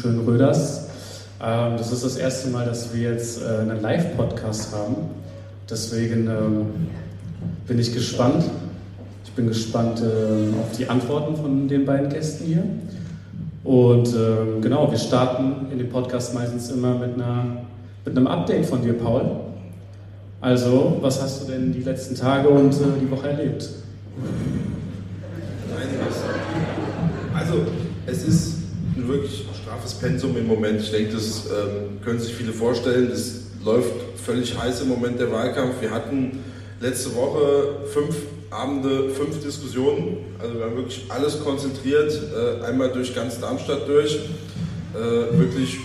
hier im schönen Röders. Ähm, das ist das erste Mal, dass wir jetzt äh, einen Live-Podcast haben. Deswegen ähm, bin ich gespannt. Ich bin gespannt äh, auf die Antworten von den beiden Gästen hier. Und äh, genau, wir starten in dem Podcast meistens immer mit, einer, mit einem Update von dir, Paul. Also, was hast du denn die letzten Tage und äh, die Woche erlebt? Also, es ist wirklich straffes Pensum im Moment. Ich denke, das ähm, können sich viele vorstellen. Es läuft völlig heiß im Moment der Wahlkampf. Wir hatten letzte Woche fünf Abende, fünf Diskussionen. Also wir haben wirklich alles konzentriert, äh, einmal durch ganz Darmstadt durch. Äh, wirklich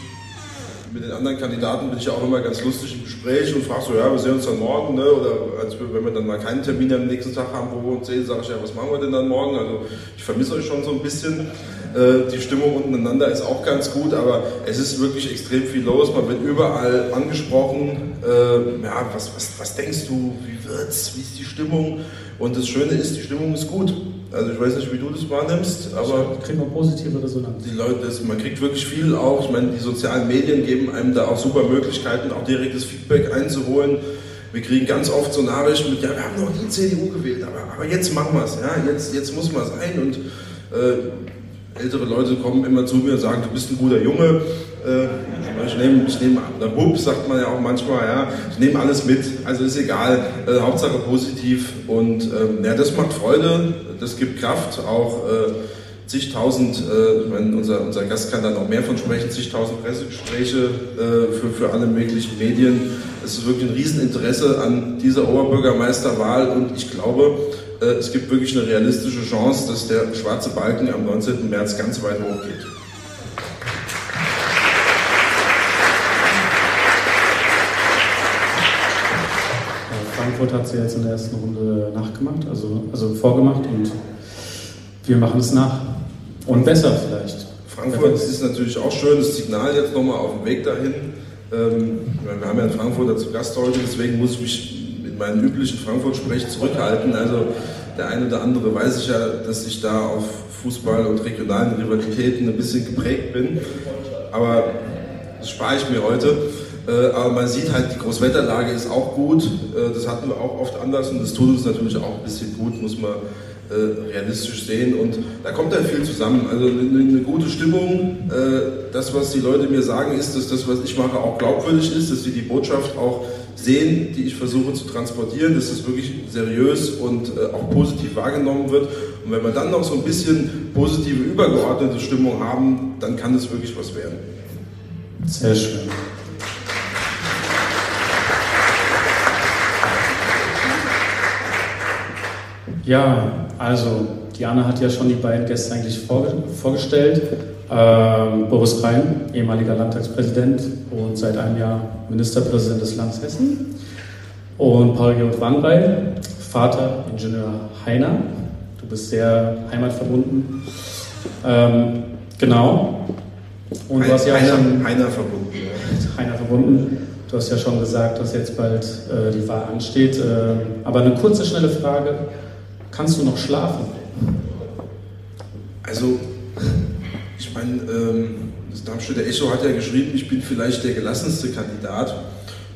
mit den anderen Kandidaten bin ich ja auch immer ganz lustig im Gespräch und frage so, ja, wir sehen uns dann morgen, ne? oder als wir, wenn wir dann mal keinen Termin am nächsten Tag haben, wo wir uns sehen, sage ich ja, was machen wir denn dann morgen? Also ich vermisse euch schon so ein bisschen. Äh, die Stimmung untereinander ist auch ganz gut, aber es ist wirklich extrem viel los. Man wird überall angesprochen. Äh, ja, was, was, was denkst du? Wie wird's? Wie ist die Stimmung? Und das Schöne ist, die Stimmung ist gut. Also ich weiß nicht, wie du das wahrnimmst, aber kriegt man positive Resonanz. Die Leute, das, man kriegt wirklich viel auch. Ich meine, die sozialen Medien geben einem da auch super Möglichkeiten, auch direktes Feedback einzuholen. Wir kriegen ganz oft so Nachrichten mit, ja, wir haben noch nie CDU gewählt, aber, aber jetzt machen wir es, ja, jetzt, jetzt muss man sein. Und äh, ältere Leute kommen immer zu mir und sagen, du bist ein guter Junge. Äh, ich nehme, ich nehme, der Bub sagt man ja auch manchmal, ja, ich nehme alles mit, also ist egal, äh, Hauptsache positiv und ähm, ja, das macht Freude, das gibt Kraft, auch äh, zigtausend, äh, meine, unser, unser Gast kann da noch mehr von sprechen, zigtausend Pressegespräche äh, für, für alle möglichen Medien. Es ist wirklich ein Rieseninteresse an dieser Oberbürgermeisterwahl und ich glaube, äh, es gibt wirklich eine realistische Chance, dass der schwarze Balken am 19. März ganz weit hochgeht. Frankfurt hat sie jetzt in der ersten Runde nachgemacht, also, also vorgemacht und wir machen es nach. Und besser vielleicht. Frankfurt ist natürlich auch schön, das Signal jetzt nochmal auf dem Weg dahin. Ähm, wir haben ja einen Frankfurter zu Gast heute, deswegen muss ich mich mit meinen üblichen Frankfurt-Sprech zurückhalten. Also der eine oder andere weiß ich ja, dass ich da auf Fußball und regionalen Rivalitäten ein bisschen geprägt bin. Aber das spare ich mir heute. Äh, aber man sieht halt, die Großwetterlage ist auch gut. Äh, das hatten wir auch oft anders und das tut uns natürlich auch ein bisschen gut, muss man äh, realistisch sehen. Und da kommt dann viel zusammen. Also eine, gute Stimmung. das, was die Leute mir sagen, ist, dass das, was ich mache, auch glaubwürdig ist, dass sie die Botschaft auch sehen, die ich versuche zu transportieren, dass es wirklich seriös und auch positiv wahrgenommen wird. Und wenn wir dann noch so ein bisschen positive übergeordnete Stimmung haben, dann kann es wirklich was werden. Sehr schön. Ja, also Diana hat ja schon die beiden Gäste eigentlich vorgestellt. Ähm, Boris Rhein, ehemaliger Landtagspräsident und seit einem Jahr Ministerpräsident des Landes Hessen. Und Paul Georg Wanrei, Vater Ingenieur Heiner. Du bist sehr heimatverbunden. Ähm, genau. Und He du hast ja Heiner, schon, Heiner verbunden. Heiner verbunden. Du hast ja schon gesagt, dass jetzt bald äh, die Wahl ansteht. Äh, aber eine kurze, schnelle Frage. Kannst du noch schlafen? Also, ich meine, ähm, das Darmstädter Echo hat ja geschrieben, ich bin vielleicht der gelassenste Kandidat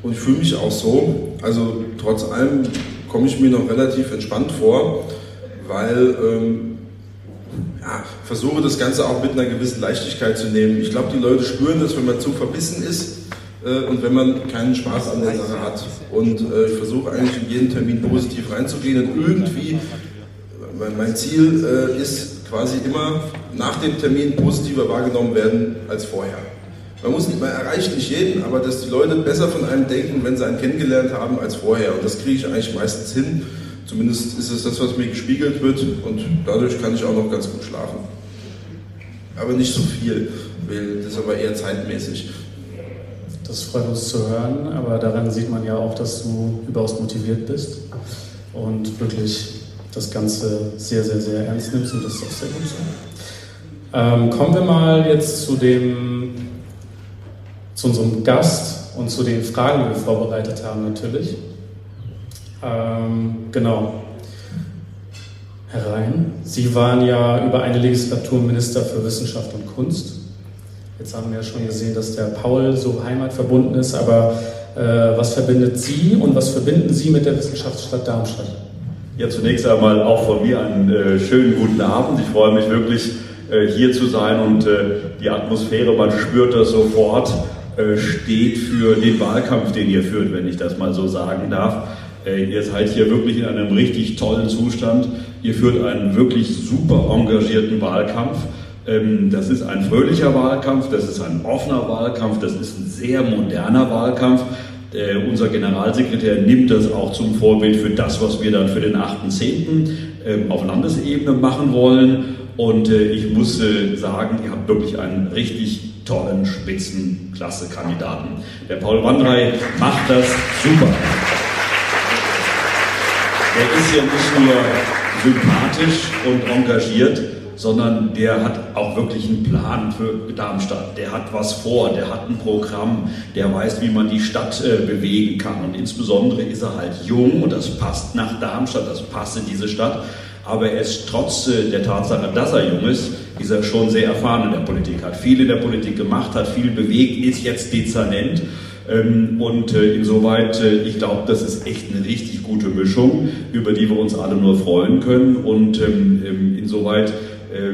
und ich fühle mich auch so. Also, trotz allem komme ich mir noch relativ entspannt vor, weil ähm, ja, versuche das Ganze auch mit einer gewissen Leichtigkeit zu nehmen. Ich glaube, die Leute spüren das, wenn man zu verbissen ist äh, und wenn man keinen Spaß an der Sache hat. Und äh, ich versuche eigentlich in jeden Termin positiv reinzugehen und irgendwie mein Ziel äh, ist quasi immer nach dem Termin positiver wahrgenommen werden als vorher. Man, muss nicht, man erreicht nicht jeden, aber dass die Leute besser von einem denken, wenn sie einen kennengelernt haben, als vorher. Und das kriege ich eigentlich meistens hin. Zumindest ist es das, was mir gespiegelt wird und dadurch kann ich auch noch ganz gut schlafen. Aber nicht so viel, das ist aber eher zeitmäßig. Das freut uns zu hören, aber daran sieht man ja auch, dass du überaus motiviert bist und wirklich das Ganze sehr, sehr, sehr ernst nimmst und das ist auch sehr gut so. Ähm, kommen wir mal jetzt zu dem, zu unserem Gast und zu den Fragen, die wir vorbereitet haben natürlich. Ähm, genau. herein. Sie waren ja über eine Legislatur Minister für Wissenschaft und Kunst. Jetzt haben wir ja schon gesehen, dass der Paul so heimatverbunden ist, aber äh, was verbindet Sie und was verbinden Sie mit der Wissenschaftsstadt Darmstadt? Ja, zunächst einmal auch von mir einen äh, schönen guten Abend. Ich freue mich wirklich, äh, hier zu sein und äh, die Atmosphäre, man spürt das sofort, äh, steht für den Wahlkampf, den ihr führt, wenn ich das mal so sagen darf. Äh, ihr seid hier wirklich in einem richtig tollen Zustand. Ihr führt einen wirklich super engagierten Wahlkampf. Ähm, das ist ein fröhlicher Wahlkampf, das ist ein offener Wahlkampf, das ist ein sehr moderner Wahlkampf. Äh, unser Generalsekretär nimmt das auch zum Vorbild für das, was wir dann für den 8.10. Ähm, auf Landesebene machen wollen. Und äh, ich muss äh, sagen, ihr habt wirklich einen richtig tollen Spitzenklasse-Kandidaten. Der Paul Wandrei macht das super. Er ist ja nicht nur sympathisch und engagiert, sondern der hat auch wirklich einen Plan für Darmstadt. Der hat was vor, der hat ein Programm, der weiß, wie man die Stadt äh, bewegen kann. Und insbesondere ist er halt jung und das passt nach Darmstadt, das passt in diese Stadt. Aber er ist trotz äh, der Tatsache, dass er jung ist, ist er schon sehr erfahren in der Politik, hat viel in der Politik gemacht, hat viel bewegt, ist jetzt Dezernent. Ähm, und äh, insoweit, äh, ich glaube, das ist echt eine richtig gute Mischung, über die wir uns alle nur freuen können. Und ähm, ähm, insoweit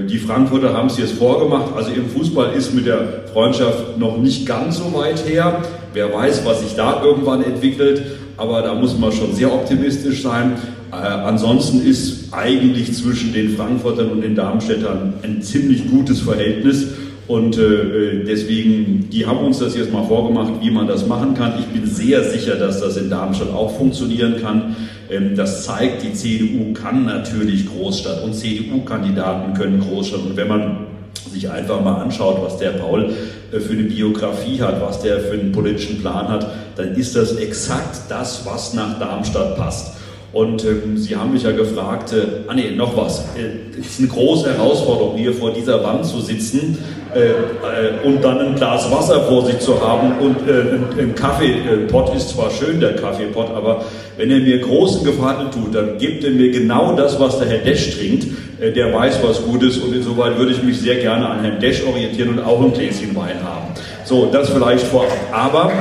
die Frankfurter haben es jetzt vorgemacht. Also im Fußball ist mit der Freundschaft noch nicht ganz so weit her. Wer weiß, was sich da irgendwann entwickelt. Aber da muss man schon sehr optimistisch sein. Äh, ansonsten ist eigentlich zwischen den Frankfurtern und den Darmstädtern ein ziemlich gutes Verhältnis. Und äh, deswegen, die haben uns das jetzt mal vorgemacht, wie man das machen kann. Ich bin sehr sicher, dass das in Darmstadt auch funktionieren kann. Ähm, das zeigt, die CDU kann natürlich Großstadt und CDU-Kandidaten können Großstadt. Und wenn man sich einfach mal anschaut, was der Paul äh, für eine Biografie hat, was der für einen politischen Plan hat, dann ist das exakt das, was nach Darmstadt passt. Und ähm, Sie haben mich ja gefragt, äh, ah nee, noch was. Äh, es ist eine große Herausforderung, hier vor dieser Wand zu sitzen äh, äh, und dann ein Glas Wasser vor sich zu haben und äh, ein, Kaffeepott ist zwar schön, der Kaffeepott, aber wenn er mir großen Gefallen tut, dann gibt er mir genau das, was der Herr Desch trinkt. Äh, der weiß, was gut ist und insoweit würde ich mich sehr gerne an Herrn Desch orientieren und auch ein Gläschen Wein haben. So, das vielleicht vorab. Aber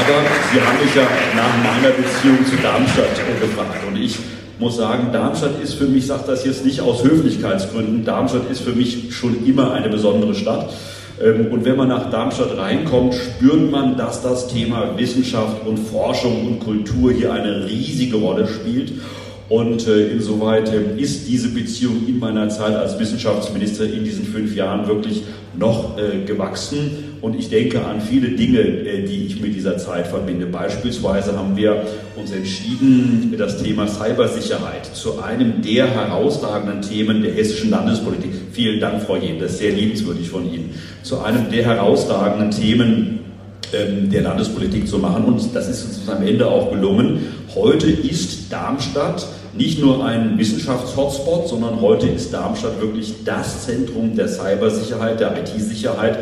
aber Sie haben mich ja nach meiner Beziehung zu Darmstadt gefragt. Und ich muss sagen, Darmstadt ist für mich, ich sage das jetzt nicht aus Höflichkeitsgründen, Darmstadt ist für mich schon immer eine besondere Stadt. Ähm, und wenn man nach Darmstadt reinkommt, spürt man, dass das Thema Wissenschaft und Forschung und Kultur hier eine riesige Rolle spielt. Und äh, insoweit äh, ist diese Beziehung in meiner Zeit als Wissenschaftsminister in diesen fünf Jahren wirklich noch äh, gewachsen. Und ich denke an viele Dinge, äh, die ich mit dieser Zeit verbinde. Beispielsweise haben wir uns entschieden, das Thema Cybersicherheit zu einem der herausragenden Themen der hessischen Landespolitik. Vielen Dank, Frau Jen, das ist sehr liebenswürdig von Ihnen. Zu einem der herausragenden Themen ähm, der Landespolitik zu machen. Und das ist uns am Ende auch gelungen. Heute ist Darmstadt nicht nur ein Wissenschaftshotspot, sondern heute ist Darmstadt wirklich das Zentrum der Cybersicherheit, der IT-Sicherheit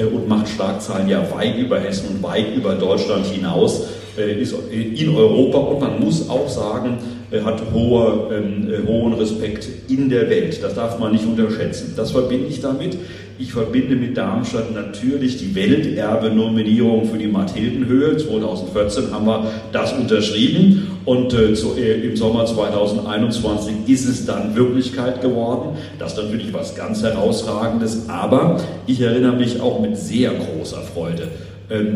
und macht Schlagzeilen ja weit über Hessen und weit über Deutschland hinaus, äh, ist in Europa und man muss auch sagen, äh, hat hohe, ähm, hohen Respekt in der Welt. Das darf man nicht unterschätzen. Das verbinde ich damit. Ich verbinde mit Darmstadt natürlich die Welterbe-Nominierung für die Mathildenhöhe. 2014 haben wir das unterschrieben und äh, so, äh, im Sommer 2021 ist es dann Wirklichkeit geworden. Das ist natürlich was ganz Herausragendes, aber ich erinnere mich auch mit sehr großer Freude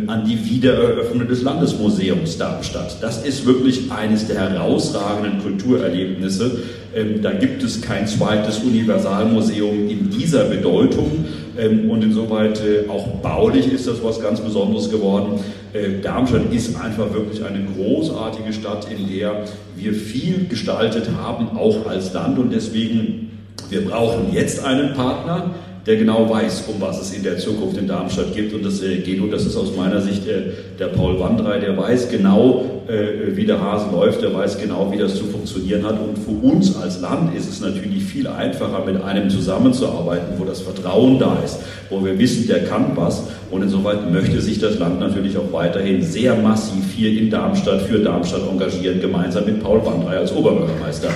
an die Wiedereröffnung des Landesmuseums Darmstadt. Das ist wirklich eines der herausragenden Kulturerlebnisse. Ähm, da gibt es kein zweites Universalmuseum in dieser Bedeutung ähm, und insoweit äh, auch baulich ist das was ganz Besonderes geworden. Äh, Darmstadt ist einfach wirklich eine großartige Stadt, in der wir viel gestaltet haben, auch als Land und deswegen wir brauchen jetzt einen Partner, der genau weiß, um was es in der Zukunft in Darmstadt gibt. Und das äh, geht, und das ist aus meiner Sicht äh, der Paul Wandrei, der weiß genau, äh, wie der Hase läuft, der weiß genau, wie das zu funktionieren hat. Und für uns als Land ist es natürlich viel einfacher, mit einem zusammenzuarbeiten, wo das Vertrauen da ist, wo wir wissen, der kann was. Und insoweit möchte sich das Land natürlich auch weiterhin sehr massiv hier in Darmstadt für Darmstadt engagieren, gemeinsam mit Paul Wandrei als Oberbürgermeister.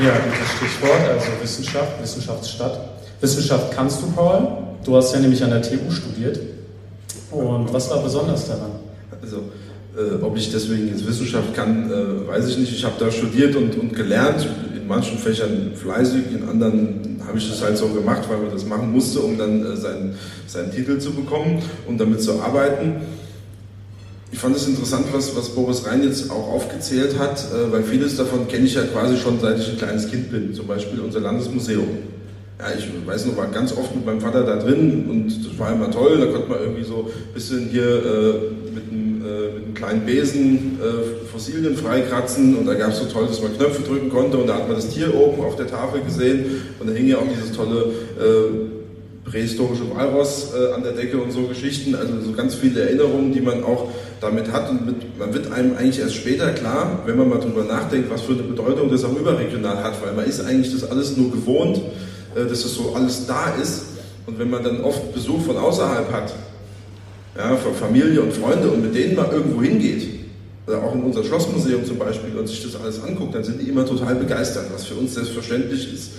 Ja, gutes Stichwort, also Wissenschaft, Wissenschaftsstadt. Wissenschaft kannst du, Paul. Du hast ja nämlich an der TU studiert. Und was war besonders daran? Also, äh, ob ich deswegen jetzt Wissenschaft kann, äh, weiß ich nicht. Ich habe da studiert und, und gelernt, in manchen Fächern fleißig, in anderen habe ich das halt so gemacht, weil man das machen musste, um dann äh, seinen, seinen Titel zu bekommen und damit zu arbeiten. Ich fand es interessant, was, was Boris Rhein jetzt auch aufgezählt hat, äh, weil vieles davon kenne ich ja quasi schon seit ich ein kleines Kind bin. Zum Beispiel unser Landesmuseum. Ja, ich weiß noch, war ganz oft mit meinem Vater da drin und das war immer toll. Da konnte man irgendwie so ein bisschen hier äh, mit, einem, äh, mit, einem, kleinen Besen äh, Fossilien freikratzen und da gab es so toll, dass man Knöpfe drücken konnte und da hat man das Tier oben auf der Tafel gesehen und da hing ja auch dieses tolle äh, prähistorische Walross äh, an der Decke und so Geschichten. Also so ganz viele Erinnerungen, die man auch damit hat. Und mit, man wird einem eigentlich erst später klar, wenn man mal drüber nachdenkt, was für eine Bedeutung das auch überregional hat, weil man ist eigentlich das alles nur gewohnt, äh, dass das so alles da ist. Und wenn man dann oft Besuch von außerhalb hat, ja, von Familie und Freunde und mit denen mal irgendwo hingeht, oder auch in unser Schlossmuseum zum Beispiel und sich das alles anguckt, dann sind die immer total begeistert, was für uns selbstverständlich ist.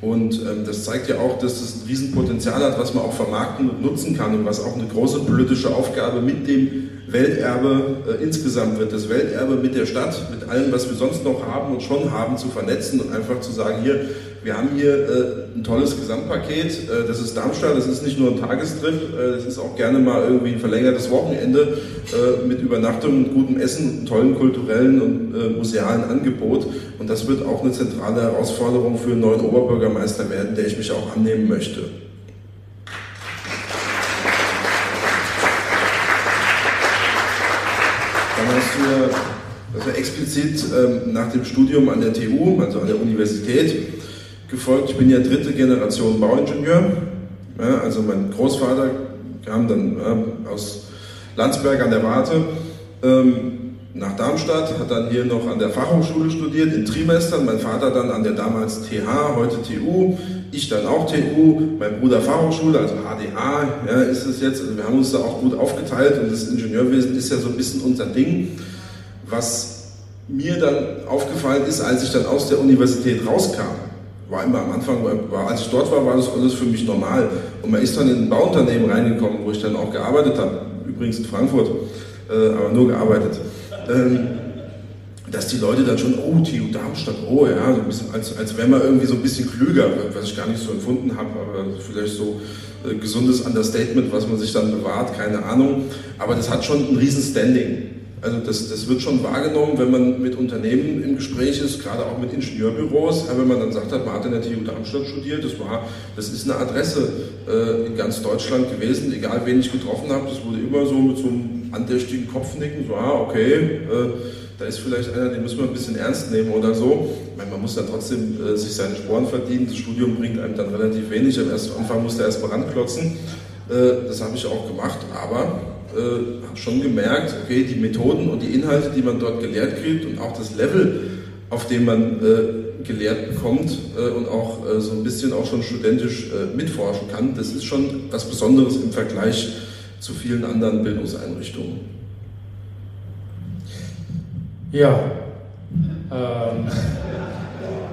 Und ähm, das zeigt ja auch, dass es ein Riesenpotenzial hat, was man auch vermarkten und nutzen kann und was auch eine große politische Aufgabe mit dem Welterbe äh, insgesamt wird. Das Welterbe mit der Stadt, mit allem, was wir sonst noch haben und schon haben, zu vernetzen und einfach zu sagen, hier, wir haben hier äh, ein tolles Gesamtpaket. Äh, das ist Darmstadt, das ist nicht nur ein Tagestrip, äh, das ist auch gerne mal irgendwie ein verlängertes Wochenende äh, mit Übernachtung und gutem Essen tollen kulturellen und äh, musealen Angebot. Und das wird auch eine zentrale Herausforderung für einen neuen Oberbürgermeister werden, der ich mich auch annehmen möchte. Dann hast du ja also explizit ähm, nach dem Studium an der TU, also an der Universität, gefolgt. Ich bin ja dritte Generation Bauingenieur. Ja, also mein Großvater kam dann ja, aus Landsberg an der Warte ähm, nach Darmstadt, hat dann hier noch an der Fachhochschule studiert, in Trimestern. Mein Vater dann an der damals TH, heute TU. Ich dann auch TU, mein Bruder Fachhochschule, also HDH ja, ist es jetzt. Also wir haben uns da auch gut aufgeteilt und das Ingenieurwesen ist ja so ein bisschen unser Ding. Was mir dann aufgefallen ist, als ich dann aus der Universität rauskam, war immer am Anfang, war, als ich dort war, war das alles für mich normal. Und man ist dann in ein Bauunternehmen reingekommen, wo ich dann auch gearbeitet habe, übrigens in Frankfurt, äh, aber nur gearbeitet. Ähm, dass die Leute dann schon, oh, TU Darmstadt, oh ja, so ein bisschen, als, als wäre man irgendwie so ein bisschen klüger, was ich gar nicht so empfunden habe, aber vielleicht so äh, gesundes Understatement, was man sich dann bewahrt, keine Ahnung. Aber das hat schon ein riesen Standing. Also das, das wird schon wahrgenommen, wenn man mit Unternehmen im Gespräch ist, gerade auch mit Ingenieurbüros. Wenn man dann sagt hat, man hat in der TU Darmstadt studiert, das war, das ist eine Adresse äh, in ganz Deutschland gewesen, egal wen ich getroffen habe, das wurde immer so mit so einem andächtigen Kopfnicken, so, ah, okay, äh, da ist vielleicht einer, den müssen wir ein bisschen ernst nehmen oder so. Ich meine, man muss dann trotzdem äh, sich seine Sporen verdienen. Das Studium bringt einem dann relativ wenig. Am ersten Anfang muss er erstmal ranklotzen. Äh, das habe ich auch gemacht, aber äh, habe schon gemerkt, okay, die Methoden und die Inhalte, die man dort gelehrt kriegt und auch das Level, auf dem man äh, gelehrt bekommt äh, und auch äh, so ein bisschen auch schon studentisch äh, mitforschen kann, das ist schon was Besonderes im Vergleich zu vielen anderen Bildungseinrichtungen. Ja, ähm,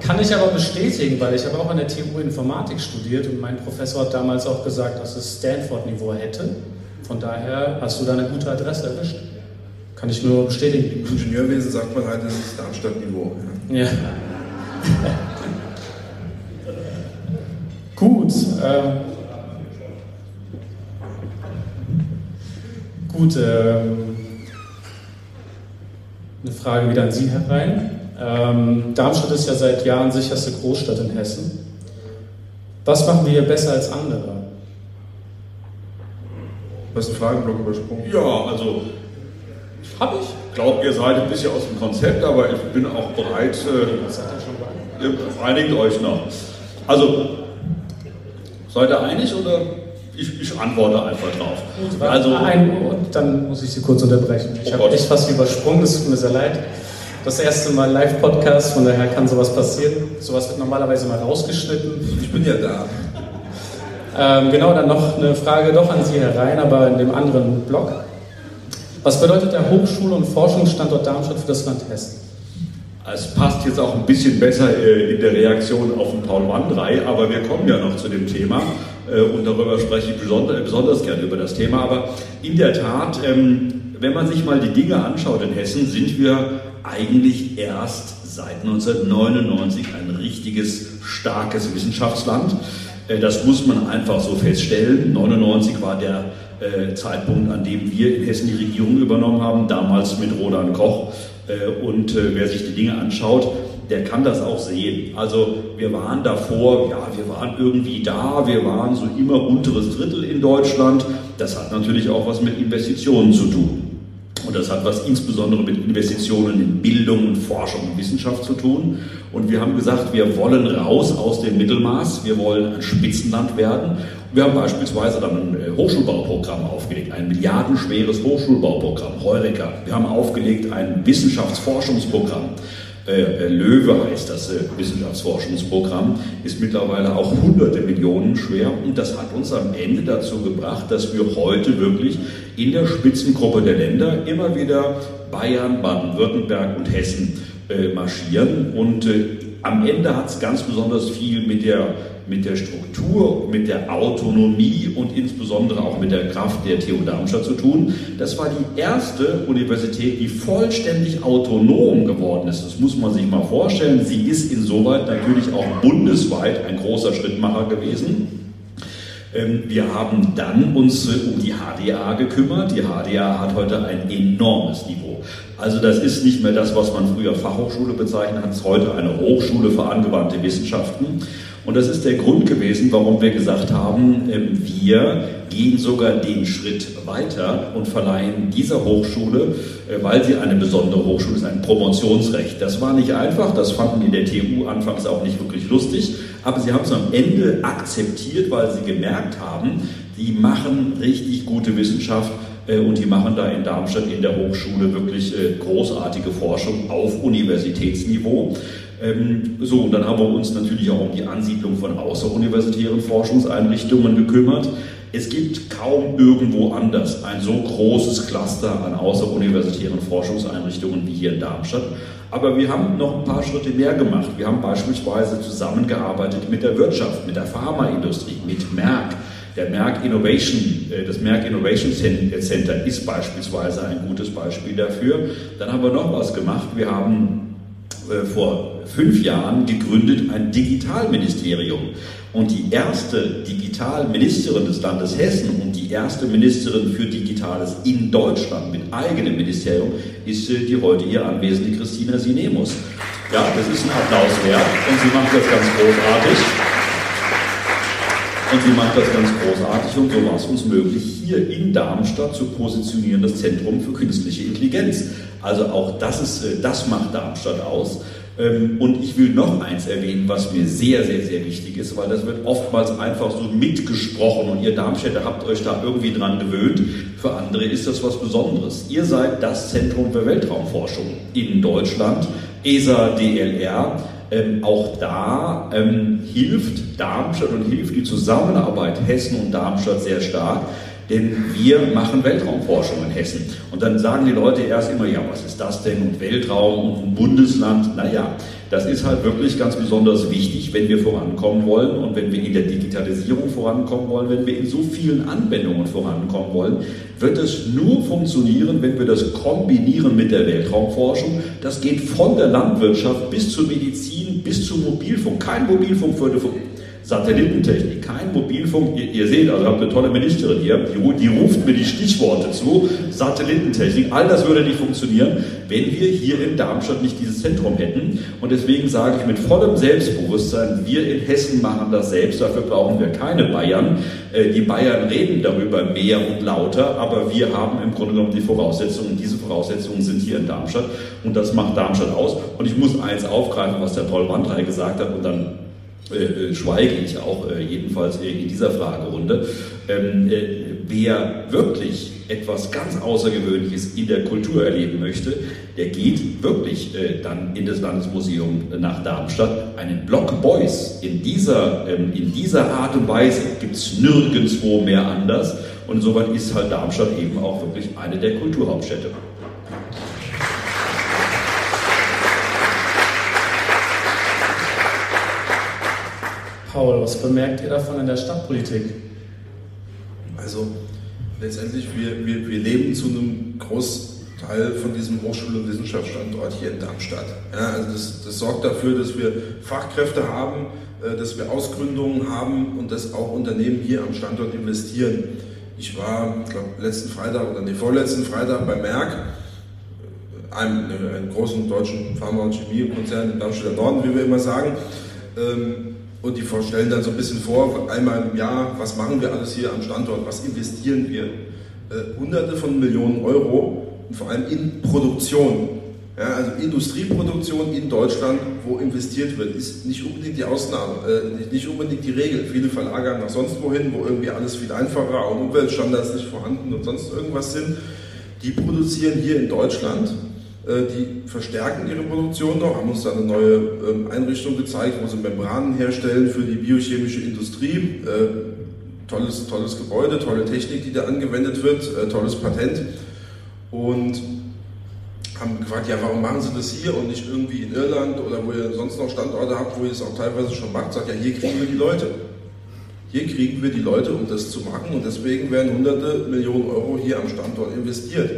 kann ich aber bestätigen, weil ich habe auch an der TU Informatik studiert und mein Professor hat damals auch gesagt, dass es Stanford-Niveau hätte. Von daher hast du da eine gute Adresse erwischt. Kann ich nur bestätigen. Im Ingenieurwesen sagt man halt, das ist Darmstadt-Niveau. Ja. ja. gut. Ähm, gut. Ähm, eine Frage wieder an Sie herein. Ähm, Darmstadt ist ja seit Jahren sicherste Großstadt in Hessen. Was machen wir hier besser als andere? Du hast einen Fragenblock übersprungen. Ja, also habe ich. Ich glaube, ihr seid ein bisschen aus dem Konzept, aber ich bin auch bereit. Äh, Was hat er schon Ihr einigt euch noch. Also, seid ihr einig oder ich, ich antworte einfach drauf? Also, Ein, und dann muss ich Sie kurz unterbrechen. Ich oh habe echt fast übersprungen, das tut mir sehr leid. Das erste Mal Live-Podcast, von daher kann sowas passieren. Sowas wird normalerweise mal rausgeschnitten. Ich bin ja da. Ähm, genau, dann noch eine Frage doch an Sie herein, aber in dem anderen Blog. Was bedeutet der Hochschul- und Forschungsstandort Darmstadt für das Land Hessen? Es passt jetzt auch ein bisschen besser äh, in der Reaktion auf den Paul Wandrei, aber wir kommen ja noch zu dem Thema äh, und darüber spreche ich besonders, besonders gerne über das Thema. Aber in der Tat, ähm, wenn man sich mal die Dinge anschaut in Hessen, sind wir eigentlich erst seit 1999 ein richtiges, starkes Wissenschaftsland. Äh, das muss man einfach so feststellen. 1999 war der äh, Zeitpunkt, an dem wir in Hessen die Regierung übernommen haben, damals mit Roland Koch. Äh, und wer sich die Dinge anschaut, der kann das auch sehen. Also wir waren davor, ja, wir waren irgendwie da, wir waren so immer unteres Drittel in Deutschland. Das hat natürlich auch was mit Investitionen zu tun. Und das hat was insbesondere mit Investitionen in Bildung und Forschung und Wissenschaft zu tun. Und wir haben gesagt, wir wollen raus aus dem Mittelmaß, wir wollen ein Spitzenland werden. Wir haben beispielsweise dann ein äh, Hochschulbauprogramm aufgelegt, ein milliardenschweres Hochschulbauprogramm, Heureka. Wir haben aufgelegt ein Wissenschaftsforschungsprogramm. Äh, äh, Löwe heißt das Wissenschaftsforschungsprogramm, ist mittlerweile auch hunderte Millionen schwer. Und das hat uns am Ende dazu gebracht, dass wir heute wirklich in der Spitzengruppe der Länder immer wieder Bayern, Baden-Württemberg und Hessen marschieren. Und am Ende hat es ganz besonders viel mit der mit der Struktur, mit der Autonomie und insbesondere auch mit der Kraft der TU Darmstadt zu tun. Das war die erste Universität, die vollständig autonom geworden ist. Das muss man sich mal vorstellen. Sie ist insoweit natürlich auch bundesweit ein großer Schrittmacher gewesen. Ähm, wir haben dann uns äh, um die HDA gekümmert. Die HDA hat heute ein enormes Niveau. Also das ist nicht mehr das, was man früher Fachhochschule bezeichnet hat, es ist heute eine Hochschule für angewandte Wissenschaften. Und das ist der Grund gewesen, warum wir gesagt haben, ähm, wir gehen sogar den Schritt weiter und verleihen dieser Hochschule, äh, weil sie eine besondere Hochschule ist, ein Promotionsrecht. Das war nicht einfach, das fanden in der TU anfangs auch nicht wirklich lustig, aber sie haben es am Ende akzeptiert, weil sie gemerkt haben, die machen richtig gute Wissenschaft äh, und die machen da in Darmstadt in der Hochschule wirklich äh, großartige Forschung auf Universitätsniveau. Ähm, so, und dann haben wir uns natürlich auch um die Ansiedlung von außeruniversitären Forschungseinrichtungen gekümmert. Es gibt kaum irgendwo anders ein so großes Cluster an außeruniversitären Forschungseinrichtungen wie hier in Darmstadt. Aber wir haben noch ein paar Schritte mehr gemacht. Wir haben beispielsweise zusammengearbeitet mit der Wirtschaft, mit der Pharmaindustrie, mit Merck. Der Merck Innovation, äh, das Merck Innovation Center ist beispielsweise ein gutes Beispiel dafür. Dann haben wir noch was gemacht. Wir haben äh, vor fünf Jahren gegründet ein Digitalministerium. Und die erste Digitalministerin des Landes Hessen und die erste Ministerin für Digitales in Deutschland mit eigenem Ministerium ist äh, die heute hier anwesende Christina Sinemus. Ja, das ist ein Applaus wert und sie macht das ganz großartig. Und sie macht das ganz großartig und so war es uns möglich, hier in Darmstadt zu positionieren, das Zentrum für künstliche Intelligenz. Also auch das, ist, äh, das macht Darmstadt aus. Ähm, und ich will noch eins erwähnen, was mir sehr, sehr, sehr wichtig ist, weil das wird oftmals einfach so mitgesprochen und ihr Darmstädter habt euch da irgendwie dran gewöhnt. Für andere ist das was Besonderes. Ihr seid das Zentrum für Weltraumforschung in Deutschland, ESA DLR. Ähm, auch da ähm, hilft Darmstadt und hilft die Zusammenarbeit Hessen und Darmstadt sehr stark. Denn wir machen Weltraumforschung in Hessen. Und dann sagen die Leute erst immer, ja, was ist das denn? Und Weltraum und Bundesland. Naja, das ist halt wirklich ganz besonders wichtig, wenn wir vorankommen wollen und wenn wir in der Digitalisierung vorankommen wollen, wenn wir in so vielen Anwendungen vorankommen wollen, wird es nur funktionieren, wenn wir das kombinieren mit der Weltraumforschung. Das geht von der Landwirtschaft bis zur Medizin, bis zum Mobilfunk. Kein Mobilfunk würde Satellitentechnik, kein Mobilfunk. Ihr, ihr seht, also habt eine tolle Ministerin hier, die, die, ruft mir die Stichworte zu. Satellitentechnik, all das würde nicht funktionieren, wenn wir hier in Darmstadt nicht dieses Zentrum hätten. Und deswegen sage ich mit vollem Selbstbewusstsein, wir in Hessen machen das selbst, dafür brauchen wir keine Bayern. Äh, die Bayern reden darüber mehr und lauter, aber wir haben im Grunde genommen die Voraussetzungen. Diese Voraussetzungen sind hier in Darmstadt und das macht Darmstadt aus. Und ich muss eins aufgreifen, was der Paul Wandrei gesagt hat und dann äh, äh, schweige ich auch äh, jedenfalls in dieser Fragerunde. Ähm, wer wirklich etwas ganz Außergewöhnliches in der Kultur erleben möchte, der geht wirklich dann in das Landesmuseum nach Darmstadt. Einen Block Boys in dieser, ähm, in dieser Art und Weise gibt es nirgendwo mehr anders. Und insoweit ist halt Darmstadt eben auch wirklich eine der Kulturhauptstädte. Paul, was bemerkt ihr davon in der Stadtpolitik? Also letztendlich, wir, wir, wir leben zu einem Großteil von diesem Hochschul- und Wissenschaftsstandort hier in Darmstadt. Ja, also das, das sorgt dafür, dass wir Fachkräfte haben, äh, dass wir Ausgründungen haben und dass auch Unternehmen hier am Standort investieren. Ich war, ich letzten Freitag oder nee, vorletzten Freitag bei Merck, äh, einem, einem großen deutschen Pharma- und Chemiekonzern im Darmstädter Norden, wie wir immer sagen. Ähm, und die stellen dann so ein bisschen vor, einmal im Jahr, was machen wir alles hier am Standort, was investieren wir. Äh, Hunderte von Millionen Euro und vor allem in Produktion. Ja, also Industrieproduktion in Deutschland, wo investiert wird, ist nicht unbedingt die Ausnahme, äh, nicht unbedingt die Regel. Viele verlagern nach sonst wohin, wo irgendwie alles viel einfacher und Umweltstandards nicht vorhanden und sonst irgendwas sind. Die produzieren hier in Deutschland die verstärken ihre Produktion noch, haben uns da eine neue ähm, Einrichtung gezeigt, wo sie Membranen herstellen für die biochemische Industrie. Äh, tolles, tolles Gebäude, tolle Technik, die da angewendet wird, äh, tolles Patent. Und haben gefragt, ja, warum machen Sie das hier und nicht irgendwie in Irland oder wo ihr sonst noch Standorte habt, wo ihr es auch teilweise schon macht? Sagt, ja, hier kriegen wir die Leute. Hier kriegen wir die Leute, um das zu machen und deswegen werden hunderte Millionen Euro hier am Standort investiert.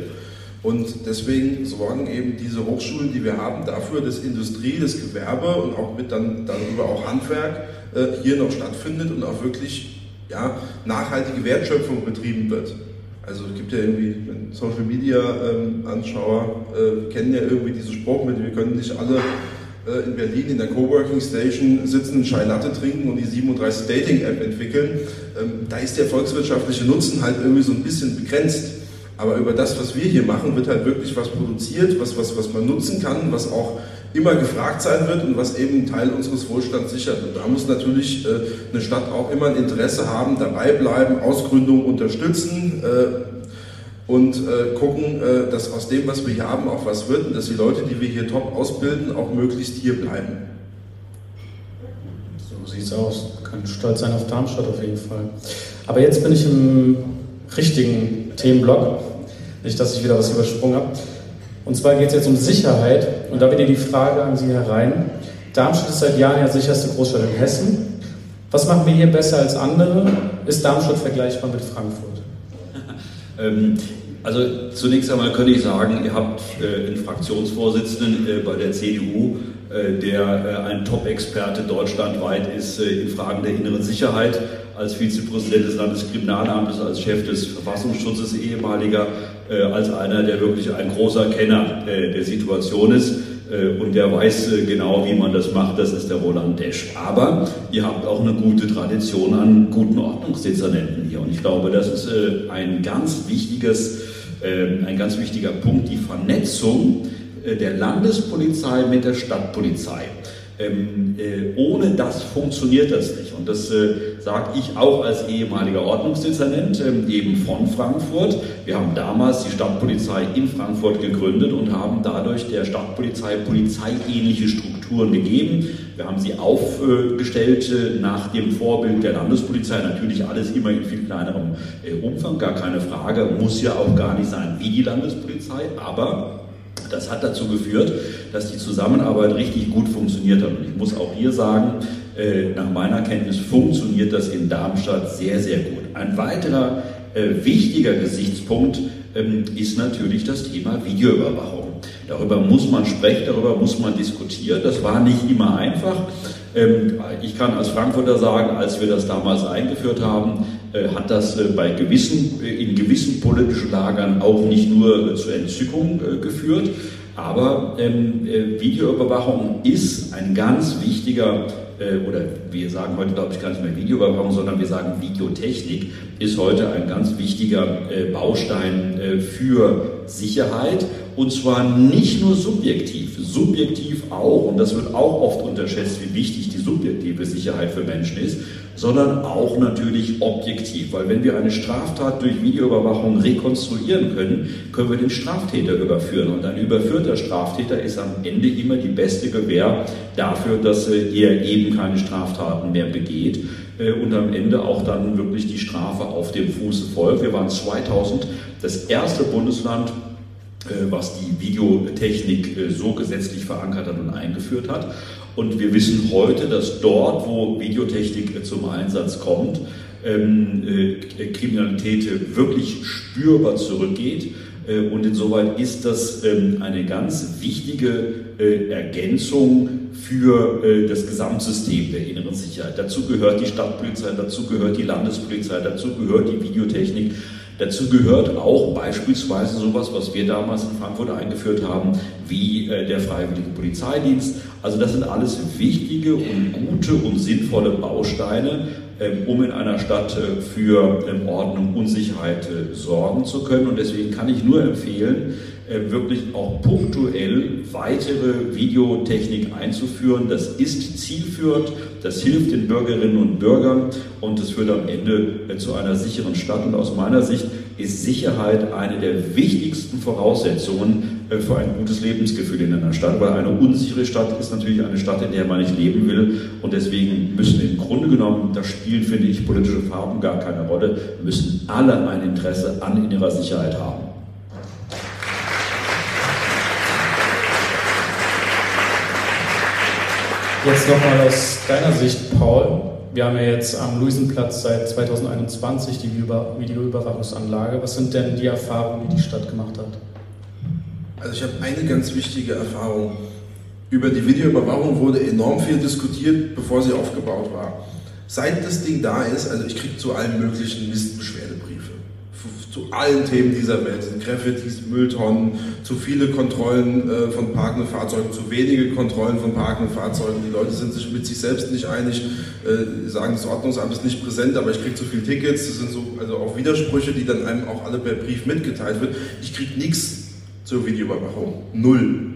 Und deswegen sorgen eben diese Hochschulen, die wir haben, dafür, dass Industrie, das Gewerbe und auch mit dann darüber auch Handwerk äh, hier noch stattfindet und auch wirklich ja, nachhaltige Wertschöpfung betrieben wird. Also es gibt ja irgendwie, Social Media ähm, Anschauer äh, kennen ja irgendwie diesen Spruch mit, wir können nicht alle äh, in Berlin in der Coworking Station sitzen, Chai Latte trinken und die 37 Dating App entwickeln. Ähm, da ist der volkswirtschaftliche Nutzen halt irgendwie so ein bisschen begrenzt. Aber über das, was wir hier machen, wird halt wirklich was produziert, was, was, was man nutzen kann, was auch immer gefragt sein wird und was eben einen Teil unseres Wohlstands sichert. Und da muss natürlich äh, eine Stadt auch immer ein Interesse haben, dabei bleiben, Ausgründung unterstützen äh, und äh, gucken, äh, dass aus dem, was wir hier haben, auch was wird und dass die Leute, die wir hier top ausbilden, auch möglichst hier bleiben. So sieht's aus. Wir können stolz sein auf Darmstadt auf jeden Fall. Aber jetzt bin ich im richtigen Themenblock. Nicht, dass ich wieder was übersprungen habe. Und zwar geht es jetzt um Sicherheit. Und da wieder die Frage an Sie herein. Darmstadt ist seit Jahren ja sicherste Großstadt in Hessen. Was machen wir hier besser als andere? Ist Darmstadt vergleichbar mit Frankfurt? Ähm, also zunächst einmal könnte ich sagen, ihr habt äh, einen Fraktionsvorsitzenden äh, bei der CDU, äh, der ein Top-Experte deutschlandweit ist in Fragen der inneren Sicherheit als Vizepräsident des Landeskriminalamtes, als Chef des Verfassungsschutzes ehemaliger, äh, als einer, der wirklich ein großer Kenner äh, der Situation ist. Äh, und der weiß äh, genau, wie man das macht, das ist der Roland Desch. Aber ihr habt auch eine gute Tradition an guten Ordnungsdezernenten hier. Und ich glaube, das ist ein ganz wichtiges, ein ganz wichtiger Punkt, die Vernetzung der Landespolizei mit der Stadtpolizei. Ähm, äh, ohne das funktioniert das nicht. Und das äh, sage ich auch als ehemaliger Ordnungsdezernent ähm, eben von Frankfurt. Wir haben damals die Stadtpolizei in Frankfurt gegründet und haben dadurch der Stadtpolizei polizeiähnliche Strukturen gegeben. Wir haben sie aufgestellt äh, nach dem Vorbild der Landespolizei. Natürlich alles immer in viel kleinerem äh, Umfang, gar keine Frage. Muss ja auch gar nicht sein wie die Landespolizei, aber das hat dazu geführt, dass die Zusammenarbeit richtig gut funktioniert hat. Und ich muss auch hier sagen, äh, nach meiner Kenntnis funktioniert das in Darmstadt sehr, sehr gut. Ein weiterer äh, wichtiger Gesichtspunkt ähm, ist natürlich das Thema Videoüberwachung. Darüber muss man sprechen, darüber muss man diskutieren. Das war nicht immer einfach. Ähm, ich kann als Frankfurter sagen, als wir das damals eingeführt haben, äh, hat das äh, bei gewissen, äh, in gewissen politischen Lagern auch nicht nur zur Entzückung geführt, aber ähm, Videoüberwachung ist ein ganz wichtiger oder wir sagen heute, glaube ich, gar nicht mehr Videoüberwachung, sondern wir sagen Videotechnik, ist heute ein ganz wichtiger Baustein für Sicherheit und zwar nicht nur subjektiv, subjektiv auch, und das wird auch oft unterschätzt, wie wichtig die subjektive Sicherheit für Menschen ist, sondern auch natürlich objektiv. Weil wenn wir eine Straftat durch Videoüberwachung rekonstruieren können, können wir den Straftäter überführen. Und ein überführter Straftäter ist am Ende immer die beste Gewähr dafür, dass er eben keine Straftaten mehr begeht äh, und am Ende auch dann wirklich die Strafe auf dem Fuße folgt. Wir waren 2000 das erste Bundesland, was die Videotechnik so gesetzlich verankert hat und eingeführt hat. Und wir wissen heute, dass dort, wo Videotechnik zum Einsatz kommt, ähm, Kriminalität wirklich spürbar zurückgeht. Und insoweit ist das ähm, eine ganz wichtige Ergänzung für das Gesamtsystem der inneren Sicherheit. Dazu gehört die Stadtpolizei, dazu gehört die Landespolizei, dazu gehört die Videotechnik. Dazu gehört auch beispielsweise sowas, was wir damals in Frankfurt eingeführt haben, wie äh, der Freiwillige Polizeidienst. Also das sind alles wichtige und gute und sinnvolle Bausteine, ähm, um in einer Stadt äh, für ähm, Ordnung und Sicherheit äh, sorgen zu können. Und deswegen kann ich nur empfehlen, wirklich auch punktuell weitere Videotechnik einzuführen. Das ist zielführend, das hilft den Bürgerinnen und Bürgern und es führt am Ende zu einer sicheren Stadt. Und aus meiner Sicht ist Sicherheit eine der wichtigsten Voraussetzungen äh, für ein gutes Lebensgefühl in einer Stadt, weil eine unsichere Stadt ist natürlich eine Stadt, in der man nicht leben will und deswegen müssen im Grunde genommen, da spielen, finde ich, politische Farben gar keine Rolle, müssen alle ein Interesse an innerer Sicherheit haben. Jetzt nochmal aus deiner Sicht, Paul. Wir haben ja jetzt am Luisenplatz seit 2021 die Videoüberwachungsanlage. Was sind denn die Erfahrungen, die die Stadt gemacht hat? Also ich habe eine ganz wichtige Erfahrung. Über die Videoüberwachung wurde enorm viel diskutiert, bevor sie aufgebaut war. Seit das Ding da ist, also ich kriege zu allen möglichen Mistbeschwerdebriefe zu allen Themen dieser Welt sind. Graffitis, Mülltonnen, zu viele Kontrollen äh, von parkenden Fahrzeugen, zu wenige Kontrollen von parkenden Fahrzeugen. Die Leute sind sich mit sich selbst nicht einig, äh, sagen, das Ordnungsamt ist nicht präsent, aber ich kriege zu viele Tickets. Das sind so also auch Widersprüche, die dann einem auch alle per Brief mitgeteilt wird. Ich kriege nichts zur Videoüberwachung. Null.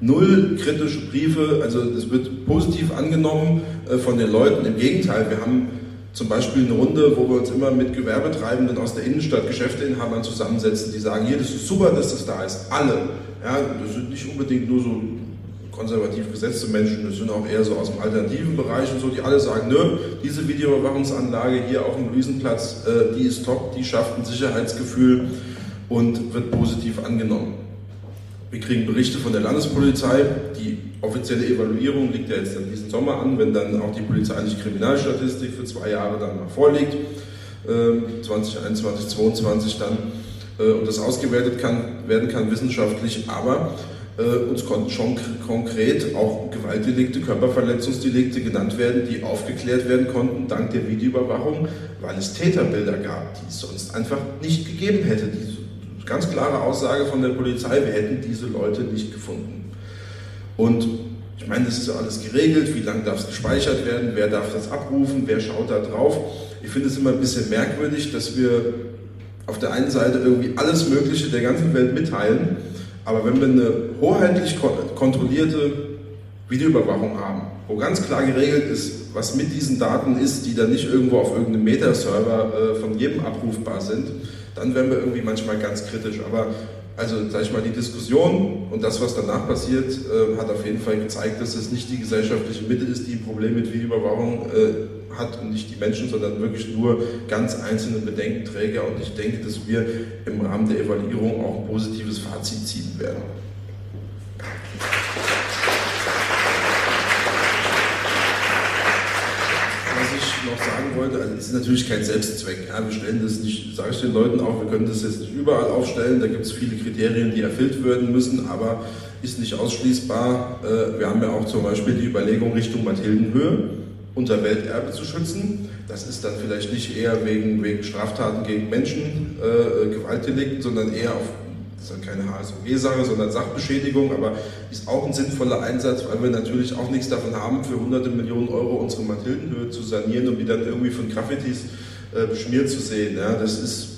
Null kritische Briefe, also es wird positiv angenommen äh, von den Leuten. Im Gegenteil, wir haben zum Beispiel eine Runde, wo wir uns immer mit Gewerbetreibenden aus der Innenstadt, Geschäfteinhabern zusammensetzen, die sagen, hier, das ist super, dass das da ist. Alle. Ja, das sind nicht unbedingt nur so konservativ gesetzte Menschen, das sind auch eher so aus dem alternativen Bereich und so, die alle sagen, nö, diese Videoüberwachungsanlage hier auf dem Luisenplatz, äh, die ist top, die schafft ein Sicherheitsgefühl und wird positiv angenommen. Wir kriegen Berichte von der Landespolizei. Die offizielle Evaluierung liegt ja jetzt dann diesen Sommer an, wenn dann auch die polizeiliche Kriminalstatistik für zwei Jahre dann mal vorliegt, 2021, 2022 dann, äh, und das ausgewertet kann, werden kann wissenschaftlich. Aber äh, uns konnten schon konkret auch Gewaltdelikte, Körperverletzungsdelikte genannt werden, die aufgeklärt werden konnten dank der Videoüberwachung, weil es Täterbilder gab, die es sonst einfach nicht gegeben hätte, die Ganz klare Aussage von der Polizei, wir hätten diese Leute nicht gefunden. Und ich meine, das ist ja alles geregelt, wie lange darf es gespeichert werden, wer darf das abrufen, wer schaut da drauf. Ich finde es immer ein bisschen merkwürdig, dass wir auf der einen Seite irgendwie alles Mögliche der ganzen Welt mitteilen, aber wenn wir eine hoheitlich kontrollierte Videoüberwachung haben, wo ganz klar geregelt ist, was mit diesen Daten ist, die dann nicht irgendwo auf irgendeinem Metaserver äh, von jedem abrufbar sind, dann werden wir irgendwie manchmal ganz kritisch. Aber also, sag ich mal, die Diskussion und das, was danach passiert, äh, hat auf jeden Fall gezeigt, dass es nicht die gesellschaftliche Mitte ist, die ein Problem mit Videoüberwachung äh, hat und nicht die Menschen, sondern wirklich nur ganz einzelne Bedenkenträger. Und ich denke, dass wir im Rahmen der Evaluierung auch ein positives Fazit ziehen werden. noch sagen wollte, also es ist natürlich kein Selbstzweck. Ja, wir stellen das nicht, sage ich den Leuten auch, wir können das jetzt nicht überall aufstellen, da gibt es viele Kriterien, die erfüllt werden müssen, aber ist nicht ausschließbar. Äh, wir haben ja auch zum Beispiel die Überlegung Richtung Mathildenhöhe, unser Welterbe zu schützen. Das ist dann vielleicht nicht eher wegen, wegen Straftaten gegen Menschen, äh, Gewaltdelikten, sondern eher auf ist dann keine HSOG-Sache, sondern Sachbeschädigung, aber ist auch ein sinnvoller Einsatz, weil wir natürlich auch nichts davon haben, für hunderte Millionen Euro unsere Mathildenhöhe zu sanieren und die dann irgendwie von Graffitis äh, beschmiert zu sehen. Ja, das ist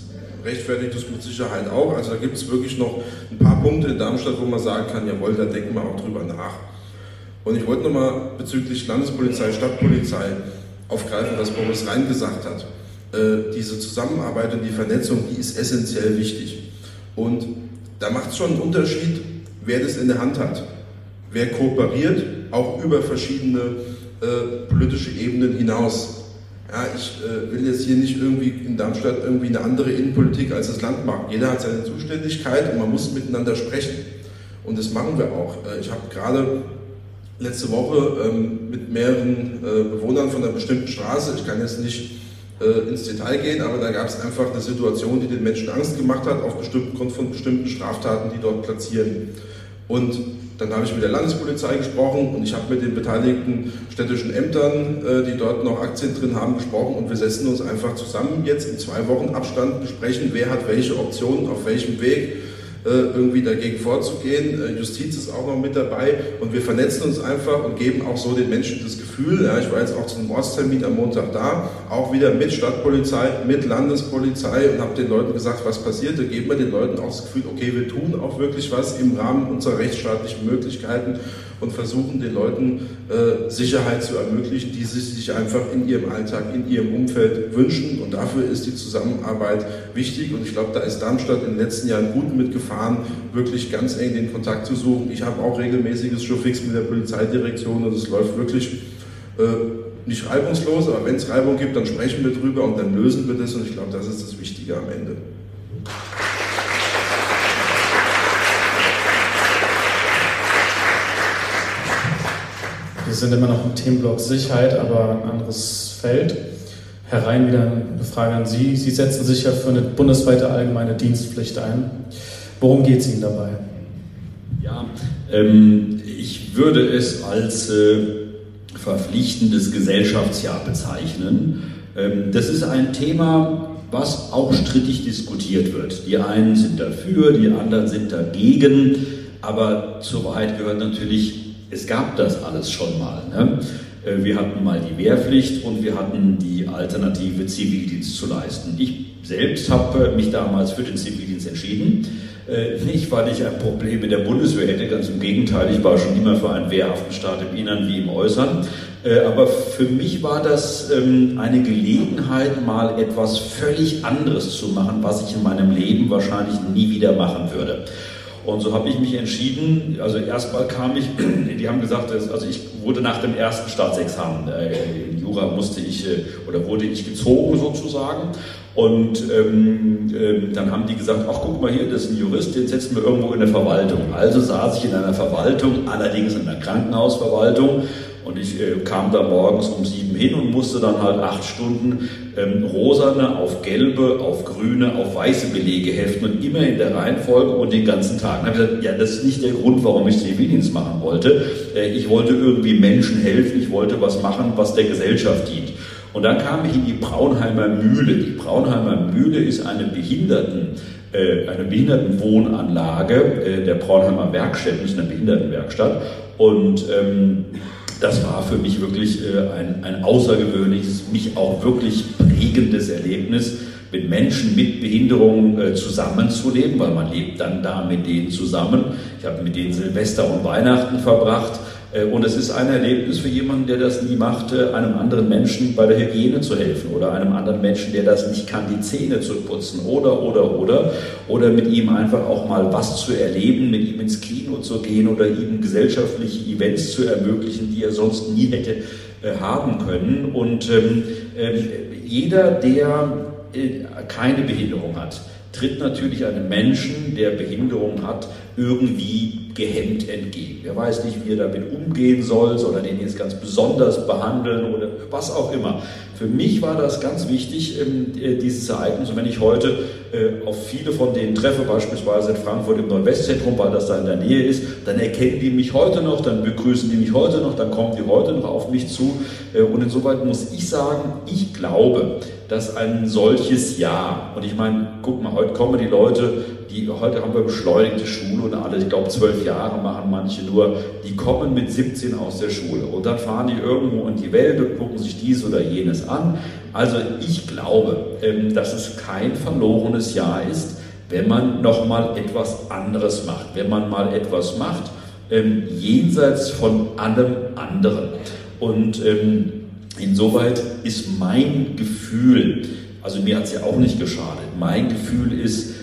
rechtfertigt das mit Sicherheit auch. Also da gibt es wirklich noch ein paar Punkte in Darmstadt, wo man sagen kann, jawohl, da denken wir auch drüber nach. Und ich wollte nochmal bezüglich Landespolizei, Stadtpolizei aufgreifen, was Boris Rhein gesagt hat. Äh, diese Zusammenarbeit und die Vernetzung, die ist essentiell wichtig. Und da macht es schon einen Unterschied, wer das in der Hand hat. Wer kooperiert, auch über verschiedene äh, politische Ebenen hinaus. ja, ich äh, will jetzt hier nicht irgendwie in Darmstadt irgendwie eine andere Innenpolitik als das Land machen. Jeder hat seine Zuständigkeit und man muss miteinander sprechen. Und das machen wir auch. Äh, ich habe gerade letzte Woche ähm, mit mehreren äh, Bewohnern von einer bestimmten Straße, ich kann jetzt nicht äh, ins Detail gehen, aber da gab es einfach eine Situation, die den Menschen Angst gemacht hat, auf bestimmten, von bestimmten Straftaten, die dort platzieren. Und dann habe ich mit der Landespolizei gesprochen und ich habe mit den beteiligten städtischen Ämtern, äh, die dort noch Aktien drin haben, gesprochen und wir setzen uns einfach zusammen jetzt in zwei Wochen Abstand, besprechen, wer hat welche Optionen, auf welchem Weg irgendwie dagegen vorzugehen. Äh, Justiz ist auch noch mit dabei und wir vernetzen uns einfach und geben auch so den Menschen das Gefühl, ja, ich war jetzt auch zu einem Ortstermin am Montag da, auch wieder mit Stadtpolizei, mit Landespolizei und habe den Leuten gesagt, was passiert. Da geben wir den Leuten auch das Gefühl, okay, wir tun auch wirklich was im Rahmen unserer rechtsstaatlichen Möglichkeiten und versuchen den Leuten äh, Sicherheit zu ermöglichen, die sie sich einfach in ihrem Alltag, in ihrem Umfeld wünschen. Und dafür ist die Zusammenarbeit wichtig. Und ich glaube, da ist Darmstadt in den letzten Jahren gut mitgefahren, wirklich ganz eng den Kontakt zu suchen. Ich habe auch regelmäßiges Showfix mit der Polizeidirektion und es läuft wirklich äh, nicht reibungslos, aber wenn es Reibung gibt, dann sprechen wir drüber und dann lösen wir das. Und ich glaube, das ist das Wichtige am Ende. Sind immer noch im Themenblock Sicherheit, aber ein anderes Feld. Herr Rhein, wieder eine Frage an Sie. Sie setzen sich ja für eine bundesweite allgemeine Dienstpflicht ein. Worum geht es Ihnen dabei? Ja, ähm, ich würde es als äh, verpflichtendes Gesellschaftsjahr bezeichnen. Ähm, das ist ein Thema, was auch strittig diskutiert wird. Die einen sind dafür, die anderen sind dagegen, aber zur Wahrheit gehört natürlich es gab das alles schon mal. Ne? Äh, wir hatten mal die Wehrpflicht und wir hatten die Alternative, Zivildienst zu leisten. Ich selbst habe mich damals für den Zivildienst entschieden. Äh, nicht, weil ich ein Problem mit der Bundeswehr hätte, ganz im Gegenteil, ich war schon immer für einen wehrhaften Staat im Innern wie im Äußern. Äh, aber für mich war das ähm, eine Gelegenheit, mal etwas völlig anderes zu machen, was ich in meinem Leben wahrscheinlich nie wieder machen würde. Und so habe ich mich entschieden, also erstmal kam ich, die haben gesagt, also ich wurde nach dem ersten Staatsexamen, äh, in Jura musste ich, äh, oder wurde ich gezogen sozusagen. Und ähm, äh, dann haben die gesagt, ach guck mal hier, das ist ein Jurist, den setzen wir irgendwo in der Verwaltung. Also saß ich in einer Verwaltung, allerdings in einer Krankenhausverwaltung und ich äh, kam da morgens um sieben hin und musste dann halt acht Stunden ähm, rosane auf gelbe, auf grüne, auf weiße Belege heften und immer in der Reihenfolge und den ganzen Tag. Dann habe ich gesagt, ja, das ist nicht der Grund, warum ich Zivildienst machen wollte. Äh, ich wollte irgendwie Menschen helfen, ich wollte was machen, was der Gesellschaft dient. Und dann kam ich in die Braunheimer Mühle. Die Braunheimer Mühle ist eine Behinderten, äh, eine Behindertenwohnanlage äh, der Braunheimer Werkstätten, ist eine Behindertenwerkstatt. Und ähm, das war für mich wirklich äh, ein, ein außergewöhnliches, mich auch wirklich prägendes Erlebnis, mit Menschen mit Behinderung äh, zusammenzuleben, weil man lebt dann da mit denen zusammen. Ich habe mit denen Silvester und Weihnachten verbracht und es ist ein Erlebnis für jemanden, der das nie machte, einem anderen Menschen bei der Hygiene zu helfen oder einem anderen Menschen, der das nicht kann, die Zähne zu putzen oder, oder, oder. Oder mit ihm einfach auch mal was zu erleben, mit ihm ins Kino zu gehen oder ihm gesellschaftliche Events zu ermöglichen, die er sonst nie hätte äh, haben können. Und ähm, äh, jeder, der äh, keine Behinderung hat, tritt natürlich einem Menschen, der Behinderung hat, irgendwie gehemmt entgegen. Er weiß nicht, wie er damit umgehen soll, soll er den jetzt ganz besonders behandeln oder was auch immer. Für mich war das ganz wichtig, ähm, äh, dieses Ereignis. Und wenn ich heute äh, auf viele von denen treffe, beispielsweise in Frankfurt im Nordwestzentrum, weil das da in der Nähe ist, dann erkennen die mich heute noch, dann begrüßen die mich heute noch, dann kommen die heute noch auf mich zu. Äh, und insoweit muss ich sagen, ich glaube, dass ein solches Jahr, und ich meine, guck mal, heute kommen die Leute, die, heute haben wir beschleunigte Schule und alle, ich glaube, zwölf Jahre machen manche nur, die kommen mit 17 aus der Schule und dann fahren die irgendwo in die Welt und gucken sich dies oder jenes an. Also ich glaube, ähm, dass es kein verlorenes Jahr ist, wenn man nochmal etwas anderes macht, wenn man mal etwas macht, ähm, jenseits von allem anderen. Und ähm, insoweit ist mein Gefühl, also mir hat es ja auch nicht geschadet, mein Gefühl ist,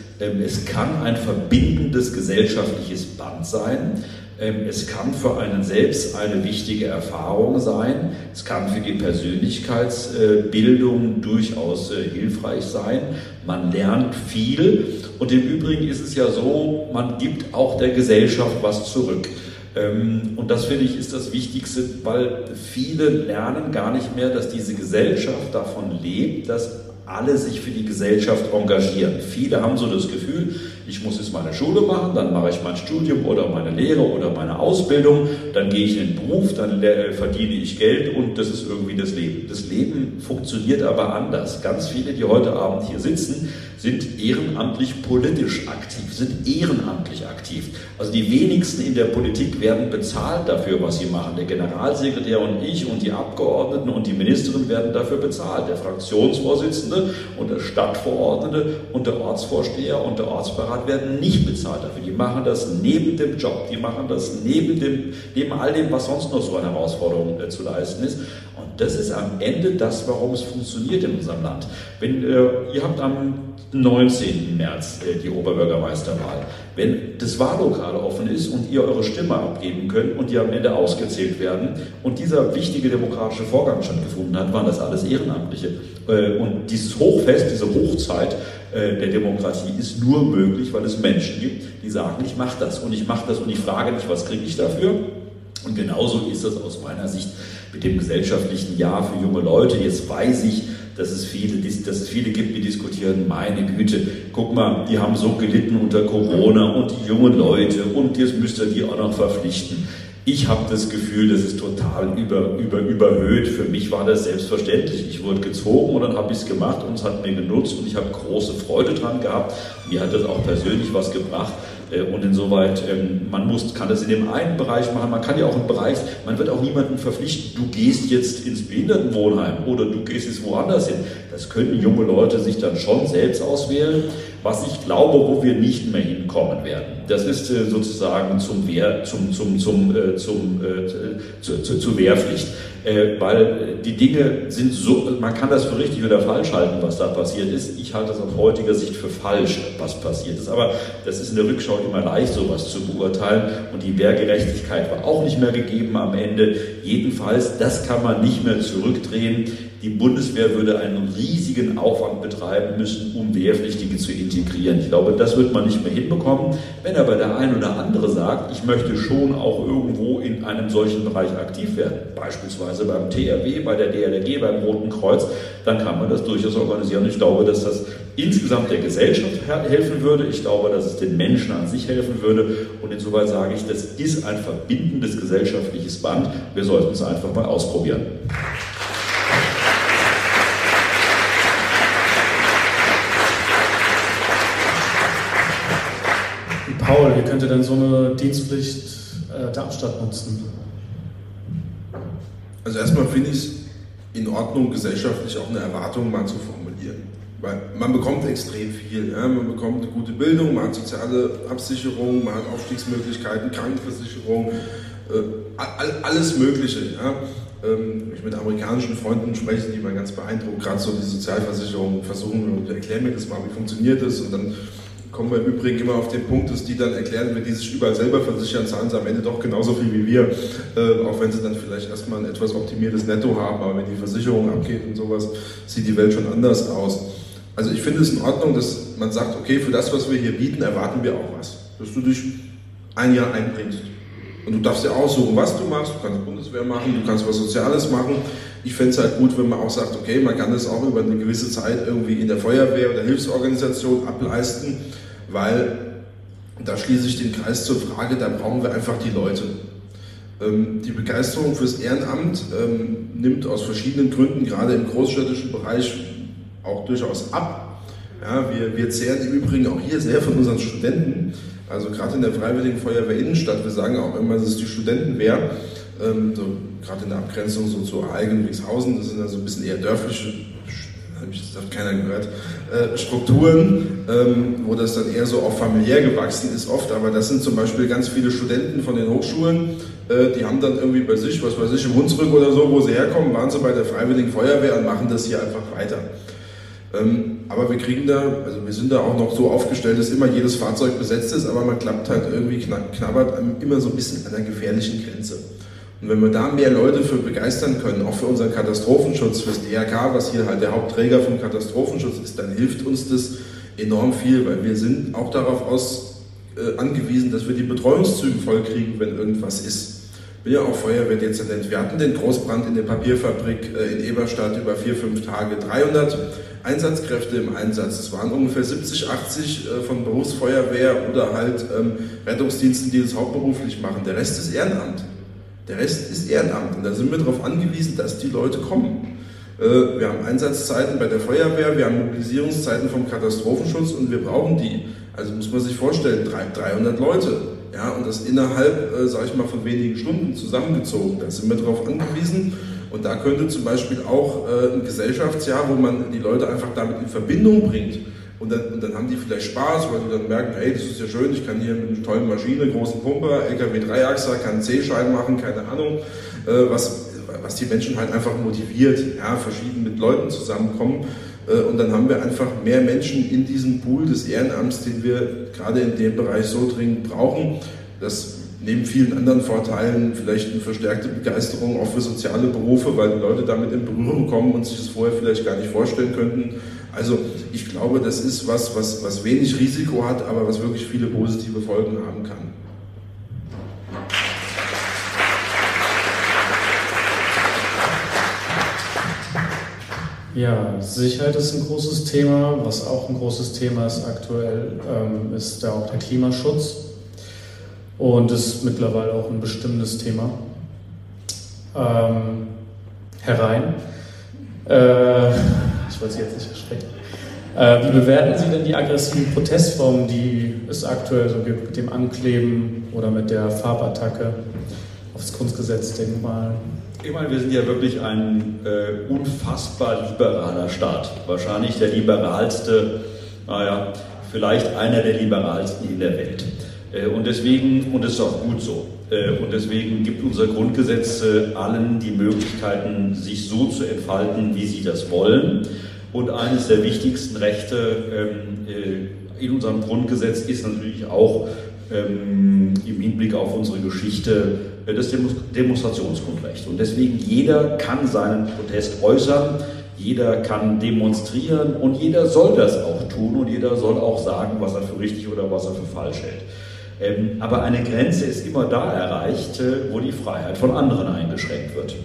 es kann ein verbindendes gesellschaftliches Band sein, Ähm, es kann für einen selbst eine wichtige Erfahrung sein. Es kann für die Persönlichkeitsbildung durchaus äh, hilfreich sein. Man lernt viel. Und im Übrigen ist es ja so, man gibt auch der Gesellschaft was zurück. Ähm, und das finde ich ist das Wichtigste, weil viele lernen gar nicht mehr, dass diese Gesellschaft davon lebt, dass alle sich für die Gesellschaft engagieren. Viele haben so das Gefühl, ich muss jetzt meine Schule machen, dann mache ich mein Studium oder meine Lehre oder meine Ausbildung, dann gehe ich in den Beruf, dann verdiene ich Geld und das ist irgendwie das Leben. Das Leben funktioniert aber anders. Ganz viele, die heute Abend hier sitzen, sind ehrenamtlich politisch aktiv, sind ehrenamtlich aktiv. Also die wenigsten in der Politik werden bezahlt dafür, was sie machen. Der Generalsekretär und ich und die Abgeordneten und die Ministerin werden dafür bezahlt. Der Fraktionsvorsitzende und der Stadtverordnete und der Ortsvorsteher und der Ortsberat werden nicht bezahlt dafür. Die machen das neben dem Job, die machen das neben, dem, neben all dem, was sonst noch so eine Herausforderung äh, zu leisten ist. Das ist am Ende das, warum es funktioniert in unserem Land. Wenn, äh, ihr habt am 19. März äh, die Oberbürgermeisterwahl. Wenn das Wahllokal offen ist und ihr eure Stimme abgeben könnt und die am Ende ausgezählt werden und dieser wichtige demokratische Vorgang stattgefunden hat, waren das alles Ehrenamtliche. Äh, und dieses Hochfest, diese Hochzeit äh, der Demokratie ist nur möglich, weil es Menschen gibt, die sagen, ich mache das und ich mache das und ich frage nicht, was kriege ich dafür. Und genauso ist das aus meiner Sicht mit dem gesellschaftlichen Jahr für junge Leute. Jetzt weiß ich, dass es viele, dass es viele gibt, die diskutieren, meine Güte, guck mal, die haben so gelitten unter Corona und die jungen Leute und jetzt müsst ihr die auch noch verpflichten. Ich habe das Gefühl, das ist total über, über, überhöht. Für mich war das selbstverständlich. Ich wurde gezogen und dann habe ich es gemacht und es hat mir genutzt und ich habe große Freude dran gehabt. Mir hat das auch persönlich was gebracht. Äh, und insoweit, ähm, man muss, kann das in dem einen Bereich machen, man kann ja auch im Bereich, man wird auch niemanden verpflichten, du gehst jetzt ins Behindertenwohnheim oder du gehst jetzt woanders hin. Das können junge Leute sich dann schon selbst auswählen. Was ich glaube, wo wir nicht mehr hinkommen werden, das ist äh, sozusagen zum Wehr, zum, zum, zum, äh, zum, zu, zu, zur Wehrpflicht. Weil die Dinge sind so, man kann das für richtig oder falsch halten, was da passiert ist. Ich halte das aus heutiger Sicht für falsch, was passiert ist. Aber das ist in der Rückschau immer leicht, sowas zu beurteilen. Und die Wehrgerechtigkeit war auch nicht mehr gegeben am Ende. Jedenfalls, das kann man nicht mehr zurückdrehen. Die Bundeswehr würde einen riesigen Aufwand betreiben müssen, um Wehrpflichtige zu integrieren. Ich glaube, das wird man nicht mehr hinbekommen. Wenn aber der ein oder andere sagt, ich möchte schon auch irgendwo in einem solchen Bereich aktiv werden, beispielsweise beim TRW, bei der DLRG, beim Roten Kreuz, dann kann man das durchaus organisieren. Ich glaube, dass das insgesamt der Gesellschaft helfen würde. Ich glaube, dass es den Menschen an sich helfen würde. Und insoweit sage ich, das ist ein verbindendes gesellschaftliches Band. Wir sollten es einfach mal ausprobieren. Paul, wie könnte denn so eine Dienstpflicht äh, Darmstadt nutzen? Also erstmal finde ich es in Ordnung, gesellschaftlich auch eine Erwartung mal zu formulieren. Weil man bekommt extrem viel. Ja? Man bekommt eine gute Bildung, man hat soziale Absicherung, man hat Aufstiegsmöglichkeiten, Krankenversicherung, äh, alles Mögliche. Ja? Ähm, ich mit amerikanischen Freunden spreche, die mal ganz beeindruckt, gerade so die Sozialversicherung versuchen und mir das mal, wie funktioniert das und dann kommen wir im Übrigen immer auf den Punkt, dass die dann erklären, wenn die sich überall selber versichern, zahlen sie am Ende doch genauso viel wie wir, äh, auch wenn sie dann vielleicht erstmal ein etwas optimiertes Netto haben, aber wenn die Versicherung abgeht und sowas, sieht die Welt schon anders aus. Also ich finde es in Ordnung, dass man sagt, okay, für das, was wir hier bieten, erwarten wir auch was. Dass du dich ein Jahr einbringst. Und du darfst dir aussuchen, was du machst. Du kannst Bundeswehr machen, du kannst was Soziales machen. Ich fände es halt gut, wenn man auch sagt, okay, man kann das auch über eine gewisse Zeit irgendwie in der Feuerwehr oder Hilfsorganisation ableisten weil da schließe ich den Kreis zur Frage, da brauchen wir einfach die Leute. Ähm, die Begeisterung fürs Ehrenamt ähm, nimmt aus verschiedenen Gründen, gerade im großstädtischen Bereich, auch durchaus ab. Ja, wir, wir zehren im Übrigen auch hier sehr von unseren Studenten. Also gerade in der Freiwilligen Feuerwehr Innenstadt, wir sagen auch immer, es ist die Studentenwehr, ähm, so, gerade in der Abgrenzung so zu Eigen und Wixhausen, das sind ja so ein bisschen eher dörfliche das hat keiner gehört, äh, Strukturen, ähm, wo das dann eher so auch familiär gewachsen ist oft, aber das sind zum Beispiel ganz viele Studenten von den Hochschulen, äh, die haben dann irgendwie bei sich, was weiß ich, im Hunsrück oder so, wo sie herkommen, waren sie bei der Freiwilligen Feuerwehr und machen das hier einfach weiter. Ähm, aber wir kriegen da, also wir sind da auch noch so aufgestellt, dass immer jedes Fahrzeug besetzt ist, aber man klappt halt irgendwie, knabbert immer so ein bisschen an der gefährlichen Grenze. Und wenn wir da mehr Leute für begeistern können, auch für unseren Katastrophenschutz, fürs DRK, was hier halt der Hauptträger vom Katastrophenschutz ist, dann hilft uns das enorm viel, weil wir sind auch darauf aus, äh, angewiesen, dass wir die Betreuungszüge vollkriegen, wenn irgendwas ist. Ich bin ja auch Feuerwehrdezernent. Wir hatten den Großbrand in der Papierfabrik äh, in Eberstadt über vier, fünf Tage. 300 Einsatzkräfte im Einsatz. Es waren ungefähr 70, 80 äh, von Berufsfeuerwehr oder halt ähm, Rettungsdiensten, die das hauptberuflich machen. Der Rest ist Ehrenamt. Der Rest ist Ehrenamt und da sind wir darauf angewiesen, dass die Leute kommen. Äh, wir haben Einsatzzeiten bei der Feuerwehr, wir haben Mobilisierungszeiten vom Katastrophenschutz und wir brauchen die. Also muss man sich vorstellen, 300 Leute. Ja, und das innerhalb, äh, sage ich mal, von wenigen Stunden zusammengezogen. Da sind wir darauf angewiesen. Und da könnte zum Beispiel auch äh, ein Gesellschaftsjahr, wo man die Leute einfach damit in Verbindung bringt, und dann, und dann haben die vielleicht Spaß, weil die dann merken, hey, das ist ja schön, ich kann hier mit einer tollen Maschine, großen Pumper, LKW Dreiachser, kann C-Schein machen, keine Ahnung, äh, was, was die Menschen halt einfach motiviert, ja, verschieden mit Leuten zusammenkommen. Äh, und dann haben wir einfach mehr Menschen in diesem Pool des Ehrenamts, den wir gerade in dem Bereich so dringend brauchen. Das neben vielen anderen Vorteilen vielleicht eine verstärkte Begeisterung auch für soziale Berufe, weil die Leute damit in Berührung kommen und sich das vorher vielleicht gar nicht vorstellen könnten. Also ich glaube, das ist was, was, was wenig Risiko hat, aber was wirklich viele positive Folgen haben kann. Ja, Sicherheit ist ein großes Thema. Was auch ein großes Thema ist aktuell, ähm, ist auch der Klimaschutz. Und ist mittlerweile auch ein bestimmendes Thema. Ähm, herein. Äh, wollte Sie jetzt nicht erschrecken. Äh, wie bewerten Sie denn die aggressiven Protestformen, die es aktuell so gibt, mit dem Ankleben oder mit der Farbattacke aufs Kunstgesetzdenkmal? Ich meine, wir sind ja wirklich ein äh, unfassbar liberaler Staat. Wahrscheinlich der liberalste, naja, vielleicht einer der liberalsten in der Welt. Äh, und deswegen, und das ist auch gut so, äh, und deswegen gibt unser Grundgesetz äh, allen die Möglichkeiten, sich so zu entfalten, wie sie das wollen. Und eines der wichtigsten Rechte ähm, in unserem Grundgesetz ist natürlich auch ähm, im Hinblick auf unsere Geschichte das Demonstrationsgrundrecht. Und deswegen jeder kann seinen Protest äußern, jeder kann demonstrieren und jeder soll das auch tun und jeder soll auch sagen, was er für richtig oder was er für falsch hält. Ähm, aber eine Grenze ist immer da erreicht, äh, wo die Freiheit von anderen eingeschränkt wird.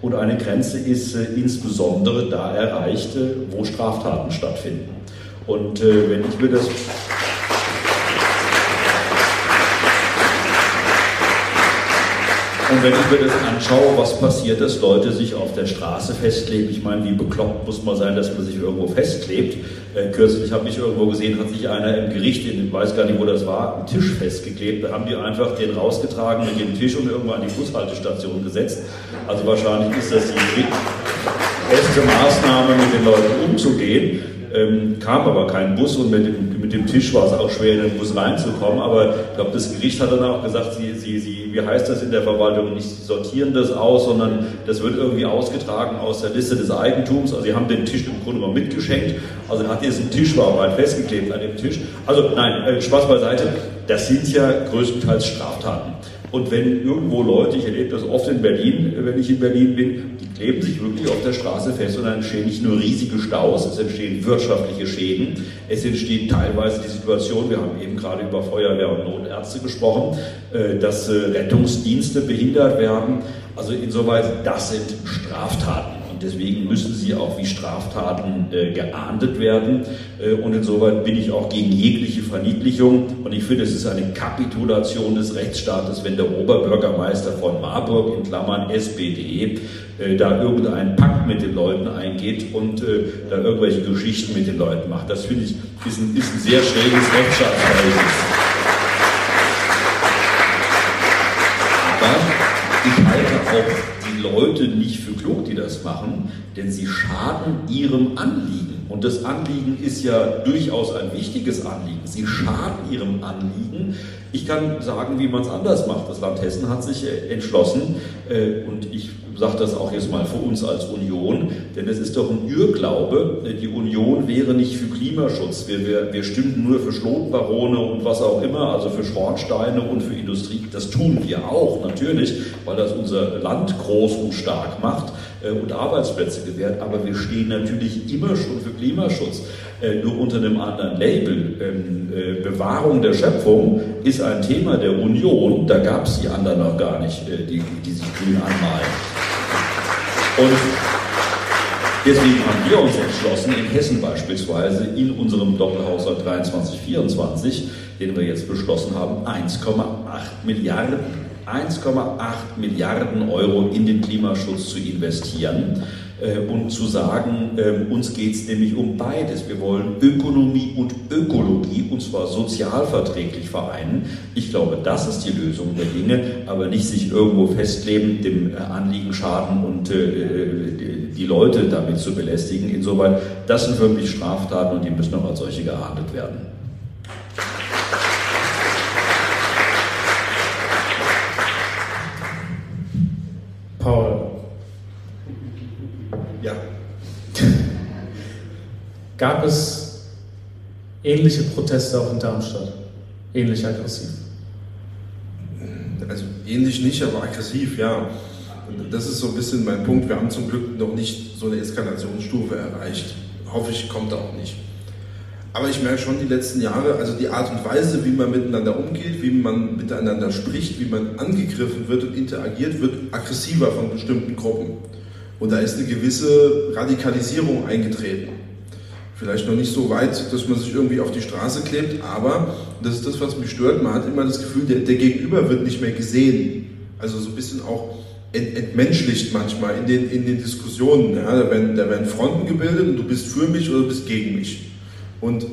Und eine Grenze ist äh, insbesondere da erreicht, äh, wo Straftaten stattfinden. Und wenn ich mir das Und wenn ich mir das anschaue, was passiert, dass Leute sich auf der Straße festkleben, ich meine, wie bekloppt muss man sein, dass man sich irgendwo festklebt. Äh, kürzlich habe ich irgendwo gesehen, hat sich einer im Gericht, ich weiß gar nicht, wo das war, einen Tisch festgeklebt. Da haben die einfach den rausgetragen mit dem Tisch und irgendwo an die Bushaltestation gesetzt. Also wahrscheinlich ist das die beste Maßnahme, mit den Leuten umzugehen. Ähm, kam aber kein Bus und mit dem, mit dem Tisch war es auch schwer, in den Bus reinzukommen. Aber ich glaube, das Gericht hat dann auch gesagt, sie, sie, sie, wie heißt das in der Verwaltung, nicht sortieren das aus, sondern das wird irgendwie ausgetragen aus der Liste des Eigentums. Also sie haben den Tisch im Grunde mal mitgeschenkt. Also hat diesen Tisch war auch festgeklebt an dem Tisch. Also nein, äh, Spaß beiseite. Das sind ja größtenteils Straftaten. Und wenn irgendwo Leute, ich erlebe das oft in Berlin, wenn ich in Berlin bin, die kleben sich wirklich auf der Straße fest und dann entstehen nicht nur riesige Staus, es entstehen wirtschaftliche Schäden, es entsteht teilweise die Situation, wir haben eben gerade über Feuerwehr und Notärzte gesprochen, äh, dass äh, Rettungsdienste behindert werden. Also insoweit, das sind Straftaten. Deswegen müssen sie auch wie Straftaten äh, geahndet werden. Äh, und insoweit bin ich auch gegen jegliche Verniedlichung. Und ich finde, es ist eine Kapitulation des Rechtsstaates, wenn der Oberbürgermeister von Marburg in Klammern SPD äh, da irgendeinen Pakt mit den Leuten eingeht und äh, da irgendwelche Geschichten mit den Leuten macht. Das finde ich ist ein, ist ein sehr schräges Rechtsstaatsverhältnis. Leute nicht für klug, die das machen, denn sie schaden ihrem Anliegen. Und das Anliegen ist ja durchaus ein wichtiges Anliegen. Sie schaden ihrem Anliegen. Ich kann sagen, wie man es anders macht. Das Land Hessen hat sich äh, entschlossen, äh, und ich sage das auch jetzt mal für uns als Union, denn es ist doch ein Irrglaube, die Union wäre nicht für Klimaschutz. Wir, wir, wir stimmen nur für Schlotbarone und was auch immer, also für Schornsteine und für Industrie. Das tun wir auch, natürlich, weil das unser Land groß und stark macht äh, und Arbeitsplätze gewährt. Aber wir stehen natürlich immer schon für Klimaschutz, äh, nur unter einem anderen Label. Ähm, äh, Bewahrung der Schöpfung ist ein Thema der Union, da gab es die anderen noch gar nicht, die, die sich grün anmalen. Und deswegen haben wir uns entschlossen, in Hessen beispielsweise in unserem Doppelhaushalt 23-24, den wir jetzt beschlossen haben, 1,8 Milliarden 1,8 Milliarden Euro in den Klimaschutz zu investieren und zu sagen, äh, uns geht es nämlich um beides. Wir wollen Ökonomie und Ökologie und zwar sozialverträglich vereinen. Ich glaube, das ist die Lösung der Dinge, aber nicht sich irgendwo festleben, dem äh, Anliegen schaden und äh, die Leute damit zu belästigen. Insoweit, das sind für mich Straftaten und die müssen auch als solche geahndet werden. Gab es ähnliche Proteste auch in Darmstadt? Ähnlich aggressiv? Also ähnlich nicht, aber aggressiv, ja. Das ist so ein bisschen mein Punkt. Wir haben zum Glück noch nicht so eine Eskalationsstufe erreicht. Hoffe ich, kommt auch nicht. Aber ich merke schon die letzten Jahre, also die Art und Weise, wie man miteinander umgeht, wie man miteinander spricht, wie man angegriffen wird und interagiert, wird aggressiver von bestimmten Gruppen. Und da ist eine gewisse Radikalisierung eingetreten. Vielleicht noch nicht so weit, dass man sich irgendwie auf die Straße klebt, aber das ist das, was mich stört. Man hat immer das Gefühl, der, der Gegenüber wird nicht mehr gesehen. Also so ein bisschen auch ent, entmenschlicht manchmal in den, in den Diskussionen. Ja, da, werden, da werden Fronten gebildet und du bist für mich oder du bist gegen mich. Und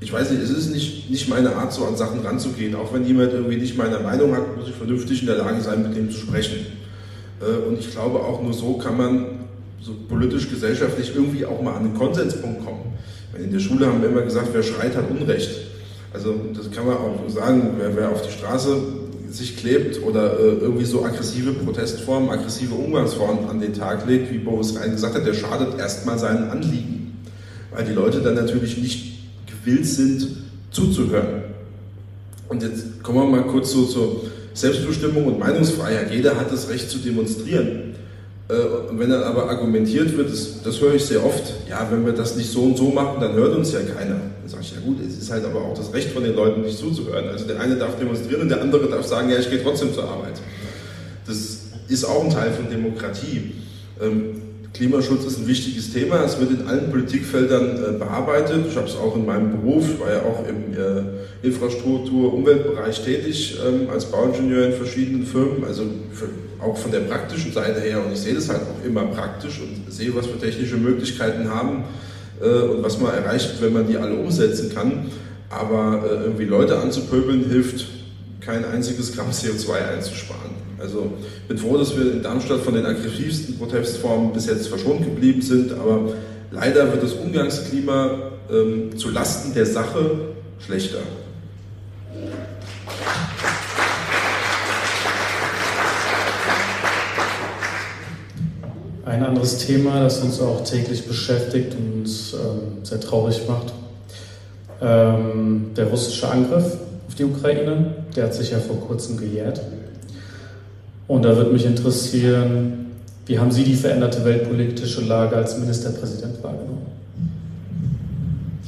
ich weiß nicht, es ist nicht, nicht meine Art, so an Sachen ranzugehen. Auch wenn jemand irgendwie nicht meiner Meinung hat, muss ich vernünftig in der Lage sein, mit dem zu sprechen. Äh, und ich glaube, auch nur so kann man so politisch, gesellschaftlich irgendwie auch mal an den Konsenspunkt kommen. In der Schule haben wir immer gesagt, wer schreit, hat Unrecht. Also das kann man auch sagen, wer, wer auf die Straße sich klebt oder äh, irgendwie so aggressive Protestformen, aggressive Umgangsformen an den Tag legt, wie Boris Rhein gesagt hat, der schadet erstmal seinen Anliegen. Weil die Leute dann natürlich nicht gewillt sind, zuzuhören. Und jetzt kommen wir mal kurz so zur Selbstbestimmung und Meinungsfreiheit. Jeder hat das Recht zu demonstrieren. Äh, wenn dann aber argumentiert wird, das, das, höre ich sehr oft, ja, wenn wir das nicht so und so machen, dann hört uns ja keiner. Dann sage ich, ja gut, es ist halt aber auch das Recht von den Leuten, nicht zuzuhören. Also der eine darf demonstrieren und der andere darf sagen, ja, ich gehe trotzdem zur Arbeit. Das ist auch ein Teil von Demokratie. Ähm, Klimaschutz ist ein wichtiges Thema. Es wird in allen Politikfeldern äh, bearbeitet. Ich habe es auch in meinem Beruf, war ja auch im äh, Infrastruktur-, Umweltbereich tätig ähm, als Bauingenieur in verschiedenen Firmen. Also für, auch von der praktischen Seite her. Und ich sehe das halt auch immer praktisch und sehe, was wir technische Möglichkeiten haben äh, und was man erreicht, wenn man die alle umsetzen kann. Aber äh, irgendwie Leute anzupöbeln hilft kein einziges Gramm CO2 einzusparen. Also ich bin froh, dass wir in Darmstadt von den aggressivsten Protestformen bis jetzt verschont geblieben sind, aber leider wird das Umgangsklima ähm, zu Lasten der Sache schlechter. Ein anderes Thema, das uns auch täglich beschäftigt und ähm, sehr traurig macht, ähm, der russische Angriff auf die Ukraine, der hat sich ja vor kurzem gejährt. Und da würde mich interessieren, wie haben Sie die veränderte weltpolitische Lage als Ministerpräsident wahrgenommen?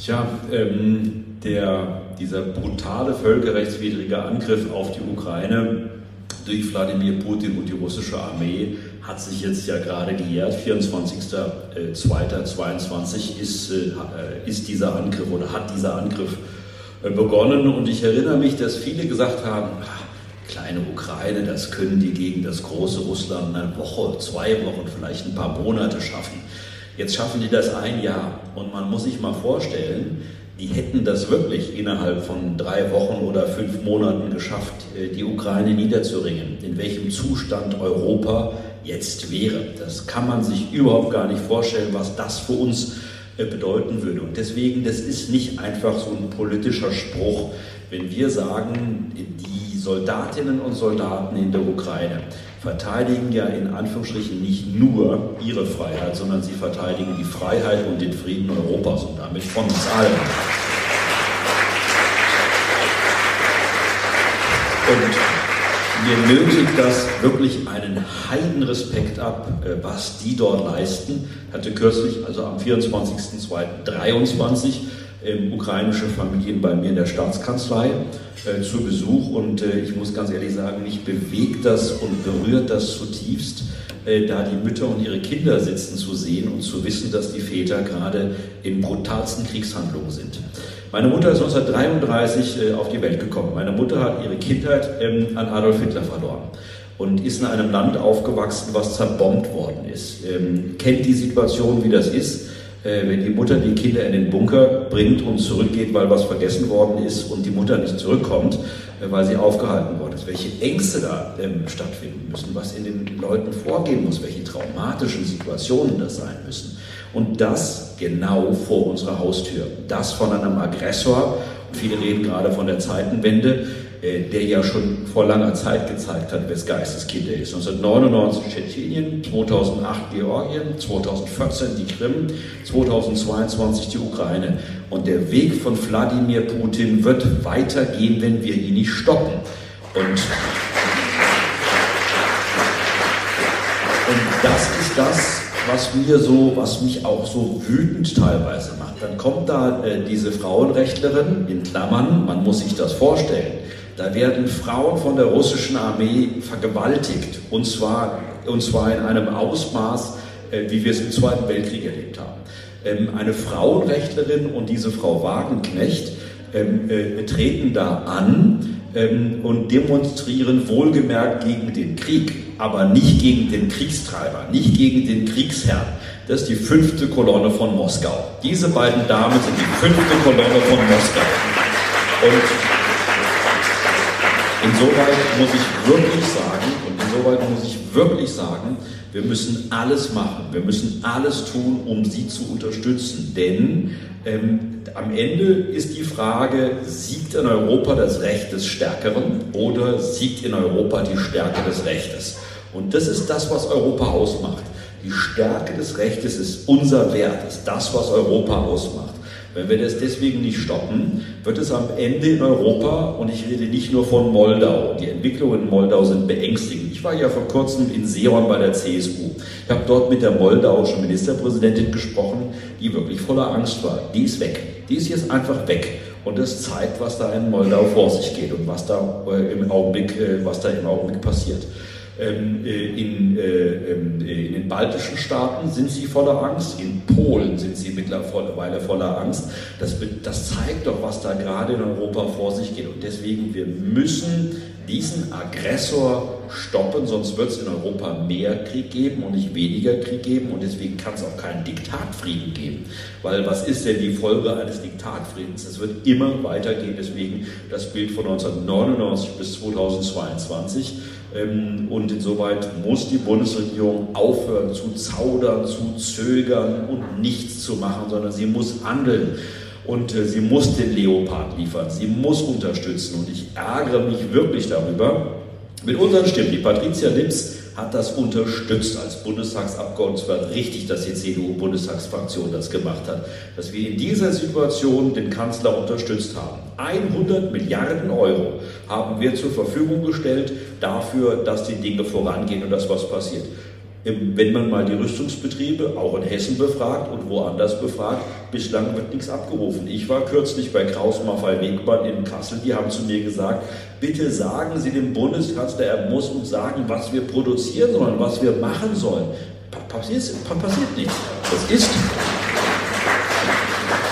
Tja, ähm, der, dieser brutale völkerrechtswidrige Angriff auf die Ukraine durch Wladimir Putin und die russische Armee hat sich jetzt ja gerade gejährt. 24.02.22 ist, äh, ist dieser Angriff oder hat dieser Angriff äh, begonnen. Und ich erinnere mich, dass viele gesagt haben, kleine Ukraine, das können die gegen das große Russland eine Woche, zwei Wochen, vielleicht ein paar Monate schaffen. Jetzt schaffen die das ein Jahr. Und man muss sich mal vorstellen, die hätten das wirklich innerhalb von drei Wochen oder fünf Monaten geschafft, äh, die Ukraine niederzuringen. In welchem Zustand Europa jetzt wäre. Das kann man sich überhaupt gar nicht vorstellen, was das für uns äh, bedeuten würde. Und deswegen, das ist nicht einfach so ein politischer Spruch, wenn wir sagen, die Soldatinnen und Soldaten in der Ukraine, verteidigen ja in Anführungsstrichen nicht nur ihre Freiheit, sondern sie verteidigen die Freiheit und den Frieden Europas und damit von uns allen. Und mir nötigt das wirklich einen Heidenrespekt ab, äh, was die dort leisten. Ich hatte kürzlich, also am 24.02.23, ähm, ukrainische Familien bei mir in der Staatskanzlei äh, zu Besuch und äh, ich muss ganz ehrlich sagen, mich bewegt das und berührt das zutiefst, äh, da die Mütter und ihre Kinder sitzen zu sehen und zu wissen, dass die Väter gerade in brutalsten Kriegshandlungen sind. Meine Mutter ist 1933 äh, auf die Welt gekommen. Meine Mutter hat ihre Kindheit ähm, an Adolf Hitler verloren und ist in einem Land aufgewachsen, was zerbombt worden ist. Ähm, kennt die Situation, wie das ist äh, wenn die Mutter die Kinder in den Bunker bringt und zurückgeht, weil was vergessen worden ist und die Mutter nicht zurückkommt, äh, weil sie aufgehalten worden ist, welche Ängste da ähm, stattfinden müssen, was in den Leuten vorgehen muss, welche traumatischen Situationen das sein müssen. Und das genau vor unserer Haustür. Das von einem Aggressor, und viele reden gerade von der Zeitenwende, äh, der ja schon vor langer Zeit gezeigt hat, wes Geisteskind ist. 1999 Tschetschenien, 2008 Georgien, 2014 die Krim, 2022 die Ukraine. Und der Weg von Wladimir Putin wird weitergehen, wenn wir ihn nicht stoppen. Und, und das ist das, was mir so, was mich auch so wütend teilweise macht. Dann kommt da äh, diese Frauenrechtlerin in Klammern, man muss sich das vorstellen da werden Frauen von der russischen Armee vergewaltigt und zwar, und zwar in einem Ausmaß, äh, wie wir es im Zweiten Weltkrieg erlebt haben. Ähm, eine Frauenrechtlerin und diese Frau Wagenknecht ähm, äh, treten da an ähm, und demonstrieren wohlgemerkt gegen den Krieg, aber nicht gegen den Kriegstreiber, nicht gegen den Kriegsherrn. Das ist die fünfte Kolonne von Moskau. Diese beiden Damen sind die fünfte Kolonne von Moskau. Und Insoweit muss ich wirklich sagen, und insoweit muss ich wirklich sagen, wir müssen alles machen, wir müssen alles tun, um sie zu unterstützen. Denn ähm, am Ende ist die Frage, siegt in Europa das Recht des Stärkeren oder siegt in Europa die Stärke des Rechtes? Und das ist das, was Europa ausmacht. Die Stärke des Rechtes ist unser Wert, ist das, was Europa ausmacht. Wenn wir das deswegen nicht stoppen, wird es am Ende in Europa, und ich rede nicht nur von Moldau, die Entwicklungen in Moldau sind beängstigend. Ich war ja vor kurzem in Seeon bei der CSU. Ich habe dort mit der moldauischen Ministerpräsidentin gesprochen, die wirklich voller Angst war. Die ist weg. Die ist jetzt einfach weg. Und das zeigt, was da in Moldau vor sich geht und was da äh, im Augenblick, äh, was da im Augenblick passiert. Ähm, äh, in, äh, ähm, äh, in, den baltischen Staaten sind sie voller Angst, in Polen sind sie mittlerweile voller Angst. Das, das zeigt doch, was da gerade in Europa vor sich geht. Und deswegen, wir müssen diesen Aggressor stoppen, sonst wird es in Europa mehr Krieg geben und nicht weniger Krieg geben. Und deswegen kann es auch keinen Diktatfrieden geben. Weil was ist denn die Folge eines Diktatfriedens? Es wird immer weitergehen. Deswegen das Bild von 1999 bis 2022 ähm, und insoweit muss die Bundesregierung aufhören zu zaudern, zu zögern und nichts zu machen, sondern sie muss handeln. Und äh, sie muss den Leopard liefern, sie muss unterstützen. Und ich ärgere mich wirklich darüber, mit unseren Stimmen, die Patricia Lips hat das unterstützt als Bundestagsabgeordnete. Es war richtig, dass die CDU-Bundestagsfraktion das gemacht hat, dass wir in dieser Situation den Kanzler unterstützt haben. 100 Milliarden Euro haben wir zur Verfügung gestellt dafür, dass die Dinge vorangehen und dass was passiert. Wenn man mal die Rüstungsbetriebe auch in Hessen befragt und woanders befragt, bislang wird nichts abgerufen. Ich war kürzlich bei Kraus Maffei Wegbahn in Kassel, die haben zu mir gesagt, bitte sagen Sie dem Bundeskanzler, er muss uns sagen, was wir produzieren sollen, was wir machen sollen. Passiert, passiert nichts. Es ist,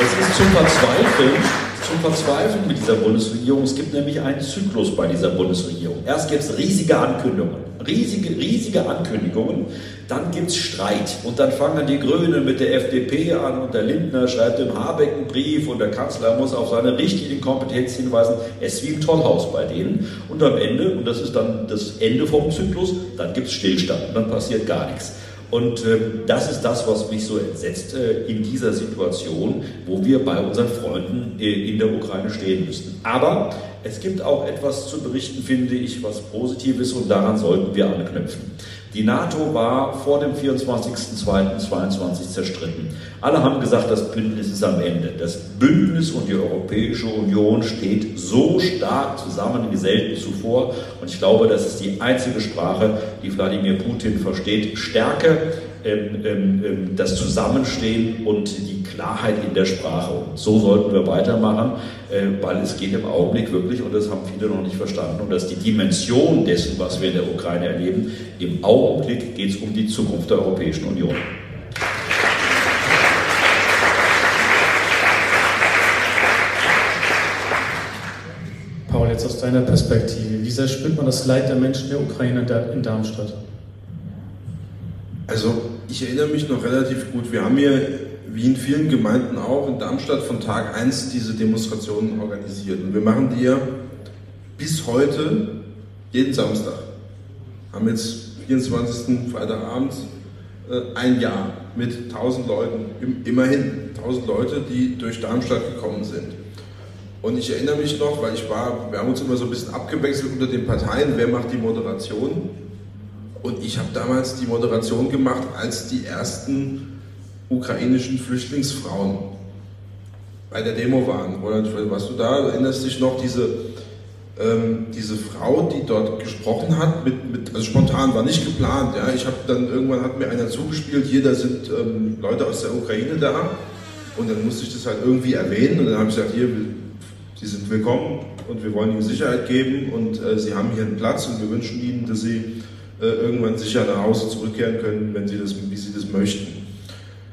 es ist zum Verzweifeln, zum Verzweifeln mit dieser Bundesregierung. Es gibt nämlich einen Zyklus bei dieser Bundesregierung. Erst gibt es riesige Ankündigungen, riesige, riesige Ankündigungen, dann gibt es Streit und dann fangen die Grünen mit der FDP an und der Lindner schreibt dem Habeck einen Brief und der Kanzler muss auf seine richtige Kompetenz hinweisen. Es ist wie ein Tollhaus bei denen und am Ende, und das ist dann das Ende vom Zyklus, dann gibt es Stillstand und dann passiert gar nichts. Und äh, das ist das, was mich so entsetzt äh, in dieser Situation, wo wir bei unseren Freunden äh, in der Ukraine stehen müssen. Aber es gibt auch etwas zu berichten, finde ich, was Positives und daran sollten wir anknüpfen. Die NATO war vor dem 24.02.22 zerstritten. Alle haben gesagt, das Bündnis ist am Ende. Das Bündnis und die Europäische Union steht so stark zusammen wie selten zuvor. Und ich glaube, das ist die einzige Sprache, die Wladimir Putin versteht. Stärke, ähm, ähm, ähm, das Zusammenstehen und die Klarheit in der Sprache. Und so sollten wir weitermachen, äh, weil es geht im Augenblick wirklich, und das haben viele noch nicht verstanden, und das ist die Dimension dessen, was wir in der Ukraine erleben. Im Augenblick geht es um die Zukunft der Europäischen Union. Paul, jetzt aus deiner Perspektive, wie sehr spürt man das Leid der Menschen der Ukraine in Darmstadt? Also ich erinnere mich noch relativ gut. Wir haben hier, wie in vielen Gemeinden auch, in Darmstadt von Tag 1 diese Demonstrationen organisiert. Und wir machen die ja bis heute jeden Samstag. Haben jetzt 24. Freitagabend äh, ein Jahr mit 1000 Leuten, immerhin 1000 Leute, die durch Darmstadt gekommen sind. Und ich erinnere mich noch, weil ich war, wir haben uns immer so ein bisschen abgewechselt unter den Parteien, wer macht die Moderation. Und ich habe damals die Moderation gemacht, als die ersten ukrainischen Flüchtlingsfrauen bei der Demo waren. Roland, warst du da? Erinnerst dich noch, diese, ähm, diese Frau, die dort gesprochen hat, mit, mit, also spontan, war nicht geplant. Ja? Ich habe dann, irgendwann hat mir einer zugespielt, hier, da sind ähm, Leute aus der Ukraine da. Und dann musste ich das halt irgendwie erwähnen. Und dann habe ich gesagt, hier, Sie sind willkommen und wir wollen Ihnen Sicherheit geben und äh, Sie haben hier einen Platz und wir wünschen Ihnen, dass Sie äh, irgendwann sicher nach Hause zurückkehren können, wenn sie das, wie sie das möchten.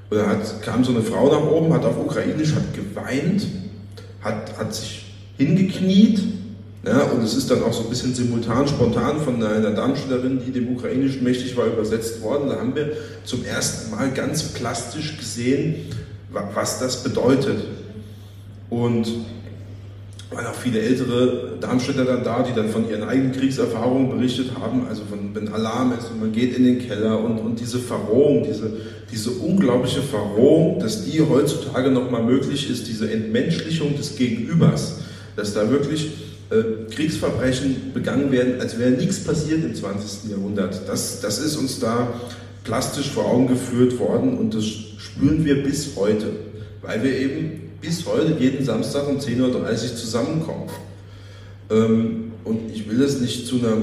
Und dann hat, kam so eine Frau nach oben, hat auf Ukrainisch, hat geweint, hat, hat sich hingekniet. Ja, und es ist dann auch so ein bisschen simultan, spontan von einer Darmstädterin, die dem Ukrainischen mächtig war, übersetzt worden. Da haben wir zum ersten Mal ganz plastisch gesehen, was das bedeutet. Und waren auch viele ältere Darmstädter dann da, die dann von ihren eigenen Kriegserfahrungen berichtet haben, also von, wenn Alarm ist und man geht in den Keller und, und diese Verrohung, diese, diese unglaubliche Verrohung, dass die heutzutage nochmal möglich ist, diese Entmenschlichung des Gegenübers, dass da wirklich äh, Kriegsverbrechen begangen werden, als wäre nichts passiert im 20. Jahrhundert. Das, das ist uns da plastisch vor Augen geführt worden und das spüren wir bis heute, weil wir eben bis heute jeden Samstag um 10.30 Uhr zusammenkommen. Ähm, und ich will das nicht zu einer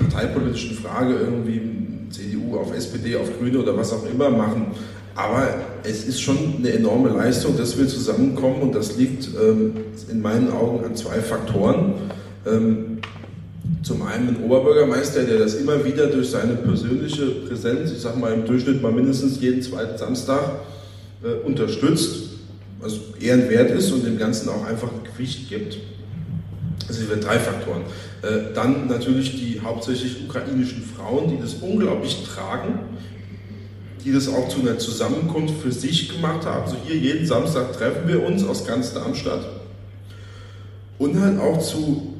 parteipolitischen Frage irgendwie CDU auf SPD, auf Grüne oder was auch immer machen. Aber es ist schon eine enorme Leistung, dass wir zusammenkommen und das liegt ähm, in meinen Augen an zwei Faktoren. Ähm, zum einen ein Oberbürgermeister, der das immer wieder durch seine persönliche Präsenz, ich sage mal im Durchschnitt mal mindestens jeden zweiten Samstag, äh, unterstützt was ehrenwert ist und dem Ganzen auch einfach ein Gewicht gibt. Also sind drei Faktoren. Äh, dann natürlich die hauptsächlich ukrainischen Frauen, die das unglaublich tragen, die das auch zu einer Zusammenkunft für sich gemacht haben. Also hier jeden Samstag treffen wir uns aus ganz Darmstadt. Und halt auch zu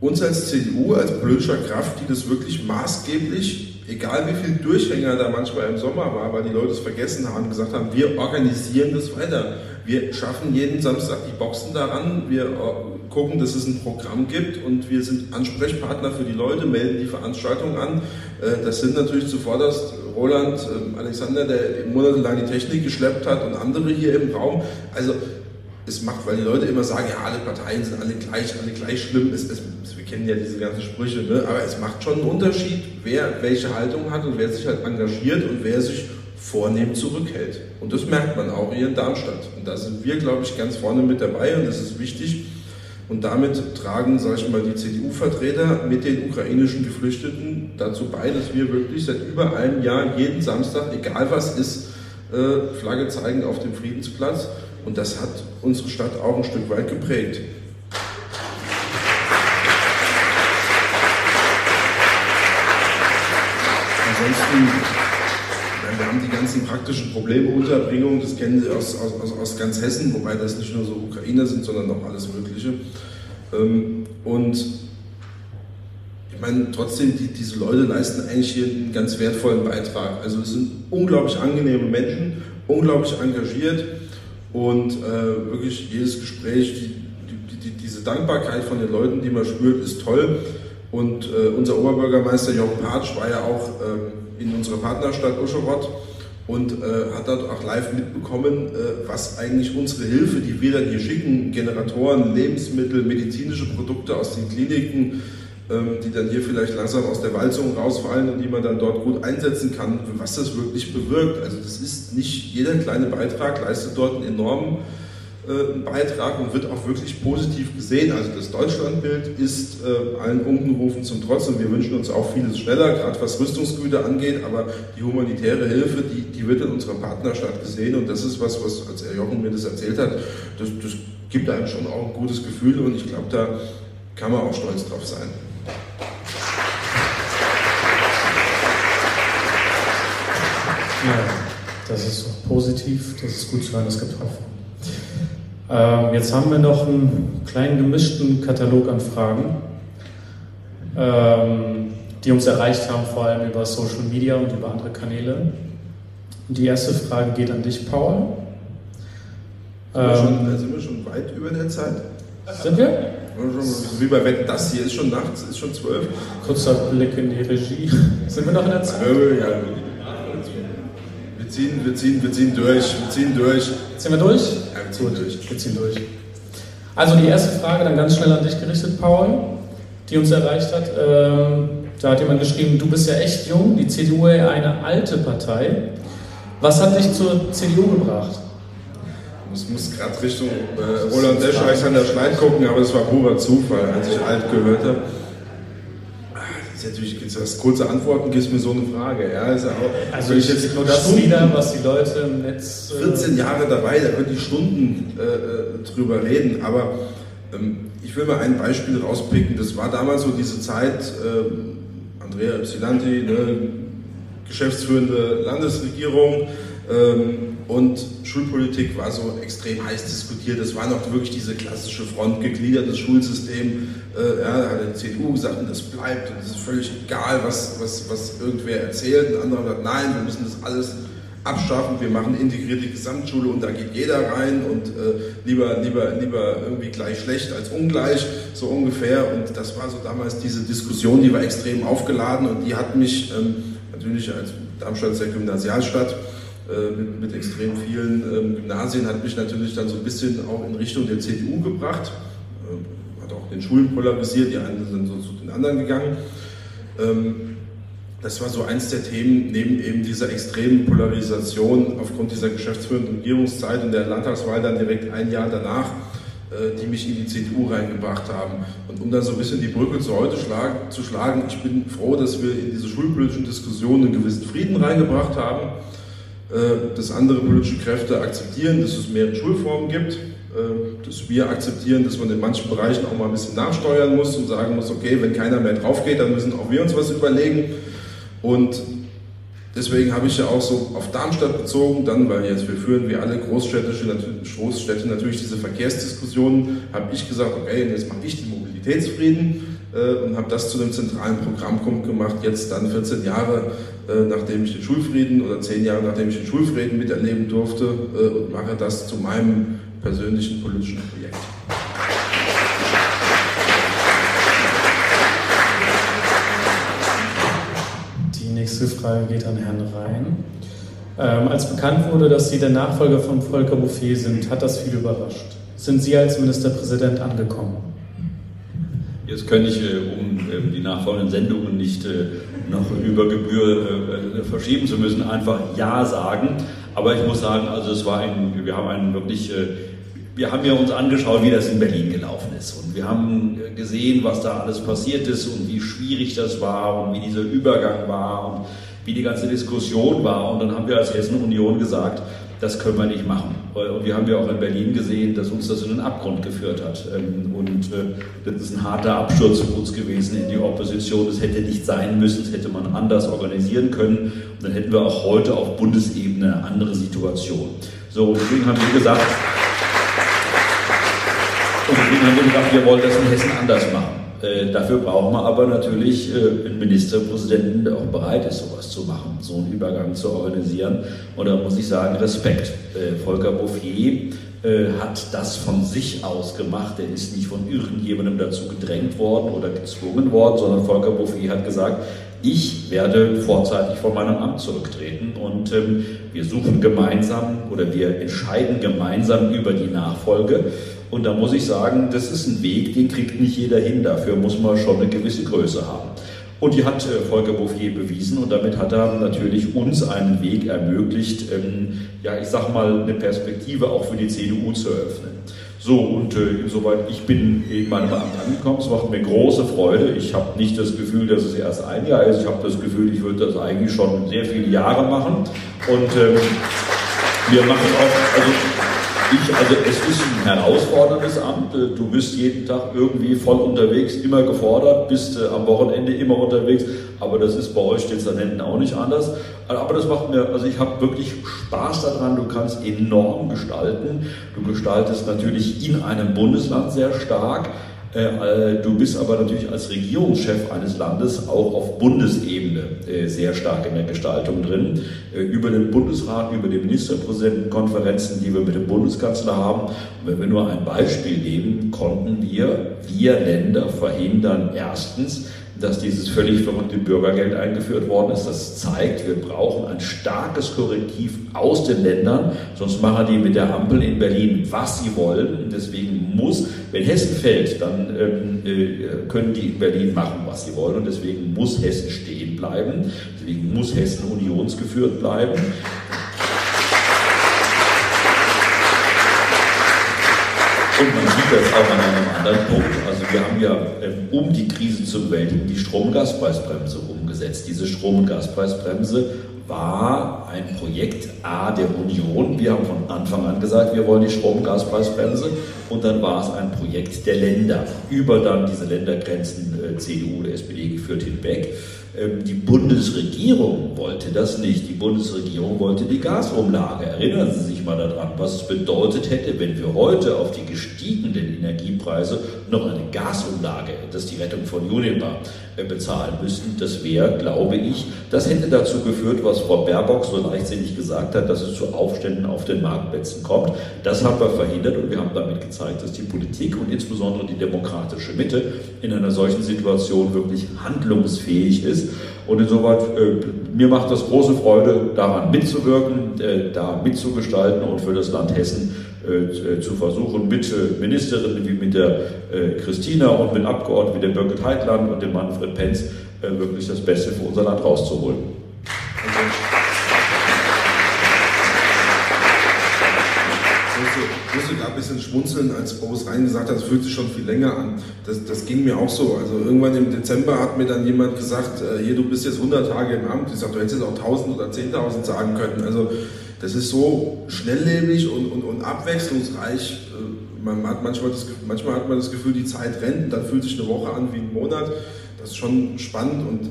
uns als CDU, als politischer Kraft, die das wirklich maßgeblich egal wie viel Durchhänger da manchmal im Sommer war, weil die Leute es vergessen haben, gesagt haben, wir organisieren das weiter. Wir schaffen jeden Samstag die Boxen daran, wir äh, gucken, dass es ein Programm gibt und wir sind Ansprechpartner für die Leute, melden die Veranstaltung an. Äh, das sind natürlich zuvorderst Roland, ähm, Alexander, der monatelang die Technik geschleppt hat und andere hier im Raum. Also es macht, weil die Leute immer sagen, ja, alle Parteien sind alle gleich, alle gleich schlimm. Es, es, wir kennen ja diese ganzen Sprüche, ne? aber es macht schon einen Unterschied, wer welche Haltung hat und wer sich halt engagiert und wer sich vornehm zurückhält. Und das merkt man auch hier in Darmstadt. Und da sind wir, glaube ich, ganz vorne mit dabei und das ist wichtig. Und damit tragen, sage ich mal, die CDU-Vertreter mit den ukrainischen Geflüchteten dazu bei, dass wir wirklich seit über einem Jahr jeden Samstag, egal was ist, äh, Flagge zeigen auf dem Friedensplatz und das hat unsere Stadt auch ein Stück weit geprägt. Ansonsten, wir haben die ganzen praktischen Probleme, Unterbringung, das kennen Sie aus, aus, aus ganz Hessen, wobei das nicht nur so Ukrainer sind, sondern auch alles Mögliche. Ähm, und meine, trotzdem, die, diese Leute leisten eigentlich hier einen ganz wertvollen Beitrag. Also es sind unglaublich angenehme Menschen, unglaublich engagiert und äh, wirklich jedes Gespräch, die, die, die, die, diese Dankbarkeit von den Leuten, die man spürt, ist toll. Und äh, unser Oberbürgermeister Jochen Patsch war ja auch äh, in unserer Partnerstadt Uscherott und äh, hat dort auch live mitbekommen, äh, was eigentlich unsere Hilfe, die wir dann hier schicken, Generatoren, Lebensmittel, medizinische Produkte aus den Kliniken, die dann hier vielleicht langsam aus der Walzung rausfallen und die man dann dort gut einsetzen kann, was das wirklich bewirkt. Also das ist nicht jeder kleine Beitrag leistet dort einen enormen äh, Beitrag und wird auch wirklich positiv gesehen. Also das Deutschlandbild ist äh, allen Unkenrufen zum Trotz und wir wünschen uns auch vieles schneller, gerade was Rüstungsgüter angeht, aber die humanitäre Hilfe, die, die wird in unserer Partnerstadt gesehen und das ist was, was als Herr Jochen mir das erzählt hat, das, das gibt einem schon auch ein gutes Gefühl und ich glaube, da kann man auch stolz drauf sein. Ja, das ist auch positiv, das ist gut zu hören, das getroffen. Ähm, jetzt haben wir noch einen kleinen gemischten Katalog an Fragen, ähm, die uns erreicht haben, vor allem über Social Media und über andere Kanäle. Die erste Frage geht an dich, Paul. Sind wir, schon, ähm, sind wir schon weit über der Zeit? Sind wir? Wie bei Wetten, das hier ist schon nachts, ist schon zwölf. Kurzer Blick in die Regie. Sind wir noch in der Zeit? Ja, wir ziehen, wir ziehen, wir ziehen durch, wir ziehen durch. Ziehen wir durch? Ja, wir ziehen Gut, durch. Wir ziehen durch. Also die erste Frage dann ganz schnell an dich gerichtet, Paul, die uns erreicht hat. Ähm, da hat jemand geschrieben, du bist ja echt jung, die CDU ist eine alte Partei. Was hat dich zur CDU gebracht? Ich muss gerade Richtung äh, Roland Desch, Alexander Schleid gucken, aber das war purer Zufall, als ich alt gehört habe. Das ist natürlich, das kurze Antworten gibt mir so eine Frage. Ja, auch, also ich jetzt nur das Stunden, wieder, was die Leute im Netz. Äh 14 Jahre dabei, da könnte ich Stunden äh, äh, drüber reden, aber ähm, ich will mal ein Beispiel rauspicken. Das war damals so diese Zeit, äh, Andrea Ypsilanti, ne, geschäftsführende Landesregierung. Ähm, und Schulpolitik war so extrem heiß diskutiert. Es war noch wirklich diese klassische Front, gegliedertes Schulsystem. Äh, ja, da hat die CDU gesagt, das bleibt und es ist völlig egal, was, was, was irgendwer erzählt. Ein anderer sagt, nein, wir müssen das alles abschaffen, wir machen integrierte Gesamtschule und da geht jeder rein und äh, lieber, lieber, lieber irgendwie gleich schlecht als ungleich, so ungefähr. Und das war so damals diese Diskussion, die war extrem aufgeladen und die hat mich ähm, natürlich als Darmstadt sehr Gymnasialstadt mit, mit, extrem vielen ähm, Gymnasien hat mich natürlich dann so ein bisschen auch in Richtung der CDU gebracht. Äh, hat auch den Schulen polarisiert, die einen sind so zu den anderen gegangen. Ähm, das war so eins der Themen, neben eben dieser extremen Polarisation aufgrund dieser geschäftsführenden Regierungszeit und der Landtagswahl dann direkt ein Jahr danach, äh, die mich in die CDU reingebracht haben. Und um dann so ein bisschen die Brücke zu heute schlagen, zu schlagen, ich bin froh, dass wir in diese schulpolitischen Diskussionen einen gewissen Frieden reingebracht haben äh, dass andere politische Kräfte akzeptieren, dass es mehrere Schulformen gibt, äh, dass wir akzeptieren, dass man in manchen Bereichen auch mal ein bisschen nachsteuern muss und sagen muss, okay, wenn keiner mehr drauf geht, dann müssen auch wir uns was überlegen. Und deswegen habe ich ja auch so auf Darmstadt bezogen, dann, weil jetzt wir führen wie alle Großstädtische, Großstädte natürlich diese Verkehrsdiskussionen, habe ich gesagt, okay, jetzt mache ich den Mobilitätsfrieden äh, und habe das zu einem zentralen Programmpunkt gemacht, jetzt dann 14 Jahre äh, nachdem ich den Schulfrieden oder zehn Jahre nachdem ich den Schulfrieden miterleben durfte äh, und mache das zu meinem persönlichen politischen Projekt. Die nächste Frage geht an Herrn Rhein. Ähm, als bekannt wurde, dass Sie der Nachfolger von Volker Bouffier sind, hat das viel überrascht. Sind Sie als Ministerpräsident angekommen? Jetzt könnte ich, äh, um äh, die nachfolgenden Sendungen nicht äh, noch über Gebühr verschieben zu müssen, einfach Ja sagen. Aber ich muss sagen, also es war ein, wir haben einen wirklich, wir haben ja uns angeschaut, wie das in Berlin gelaufen ist. Und wir haben gesehen, was da alles passiert ist und wie schwierig das war und wie dieser Übergang war und wie die ganze Diskussion war. Und dann haben wir als Hessen Union gesagt, das können wir nicht machen. Und wir haben ja auch in Berlin gesehen, dass uns das in den Abgrund geführt hat. Ähm, und äh, das ist ein harter Absturz für uns gewesen in die Opposition. Das hätte nicht sein müssen, das hätte man anders organisieren können. Und dann hätten wir auch heute auf Bundesebene eine andere Situation. So, deswegen haben wir gesagt, und deswegen haben wir gesagt, wir wollen das in Hessen anders machen. Äh, dafür brauchen wir aber natürlich äh, einen Ministerpräsidenten, der auch bereit ist, sowas zu machen, so einen Übergang zu organisieren. Und da muss ich sagen, Respekt. Äh, Volker Bouffier hat das von sich aus gemacht. Er ist nicht von irgendjemandem dazu gedrängt worden oder gezwungen worden, sondern Volker Bouffier hat gesagt, ich werde vorzeitig von meinem Amt zurücktreten und ähm, wir suchen gemeinsam oder wir entscheiden gemeinsam über die Nachfolge. Und da muss ich sagen, das ist ein Weg, den kriegt nicht jeder hin. Dafür muss man schon eine gewisse Größe haben. Und die hat äh, Volker Bouffier bewiesen und damit hat er natürlich uns einen Weg ermöglicht, ähm, ja, ich sag mal, eine Perspektive auch für die CDU zu eröffnen. So, und äh, insoweit, ich bin in meinem Amt angekommen. Es macht mir große Freude. Ich habe nicht das Gefühl, dass es erst ein Jahr ist. Ich habe das Gefühl, ich würde das eigentlich schon sehr viele Jahre machen. Und ähm, wir machen auch, also ich, also es ist ein herausforderndes Amt. Du bist jeden Tag irgendwie voll unterwegs, immer gefordert, bist äh, am Wochenende immer unterwegs. Aber das ist bei euch Dezernenten auch nicht anders. Aber das macht mir, also ich habe wirklich Spaß daran. Du kannst enorm gestalten. Du gestaltest natürlich in einem Bundesland sehr stark. Äh, äh, du bist aber natürlich als Regierungschef eines Landes auch auf Bundesebene äh, sehr stark in der Gestaltung drin. Über den Bundesrat, über die Ministerpräsidentenkonferenzen, die wir mit dem Bundeskanzler haben. Und wenn wir nur ein Beispiel nehmen, konnten wir, wir Länder verhindern erstens, dass dieses völlig verrückte Bürgergeld eingeführt worden ist. Das zeigt, wir brauchen ein starkes Korrektiv aus den Ländern, sonst machen die mit der Ampel in Berlin, was sie wollen. Deswegen muss, wenn Hessen fällt, dann ähm, äh, können die in Berlin machen, was sie wollen. Und deswegen muss Hessen stehen bleiben. Deswegen muss Hessen unionsgeführt bleiben. Und man sieht das auch an einem anderen Punkt. Also wir haben ja, ähm, um die Krise zu bewältigen, die Strom-Gaspreisbremse umgesetzt. Diese Strom- und Gaspreisbremse war ein Projekt A der Union. Wir haben von Anfang an gesagt, wir wollen die Strom- und Gaspreisbremse. Und dann war es ein Projekt der Länder, über dann diese Ländergrenzen äh, CDU oder SPD geführt hinweg. Ähm, die Bundesregierung wollte das nicht. Die Bundesregierung wollte die Gasumlage. Erinnern Sie sich mal daran, was es bedeutet hätte, wenn wir heute auf die gestiegenen Energiepreise noch eine Gasumlage, das ist die Rettung von Uniper, äh, bezahlen müssten. Das wäre, glaube ich, das hätte dazu geführt, was Frau Baerbock so leichtsinnig gesagt hat, dass es zu Aufständen auf den Marktplätzen kommt. Das haben wir verhindert und wir haben damit gezeigt, dass die Politik und insbesondere die demokratische Mitte in einer solchen Situation wirklich handlungsfähig ist. Und insoweit, äh, mir macht das große Freude, daran mitzuwirken, äh, da mitzugestalten und für das Land Hessen äh, zu versuchen, mit äh, Ministerinnen wie mit der äh, Christina und mit Abgeordneten wie der Birgit Heitland und dem Manfred Penz äh, wirklich das Beste für unser Land rauszuholen. Ich musste gerade ein bisschen schmunzeln, als Boris Rhein gesagt hat, es fühlt sich schon viel länger an. Das, das ging mir auch so. Also irgendwann im Dezember hat mir dann jemand gesagt, äh, hier, du bist jetzt 100 Tage im Amt. Ich sagte, du hättest jetzt auch 1000 oder 10.000 sagen können. Also das ist so schnelllebig und, und, und abwechslungsreich. Äh, man hat manchmal, das, manchmal hat man das Gefühl, die Zeit rennt, und dann fühlt sich eine Woche an wie ein Monat. Das ist schon spannend und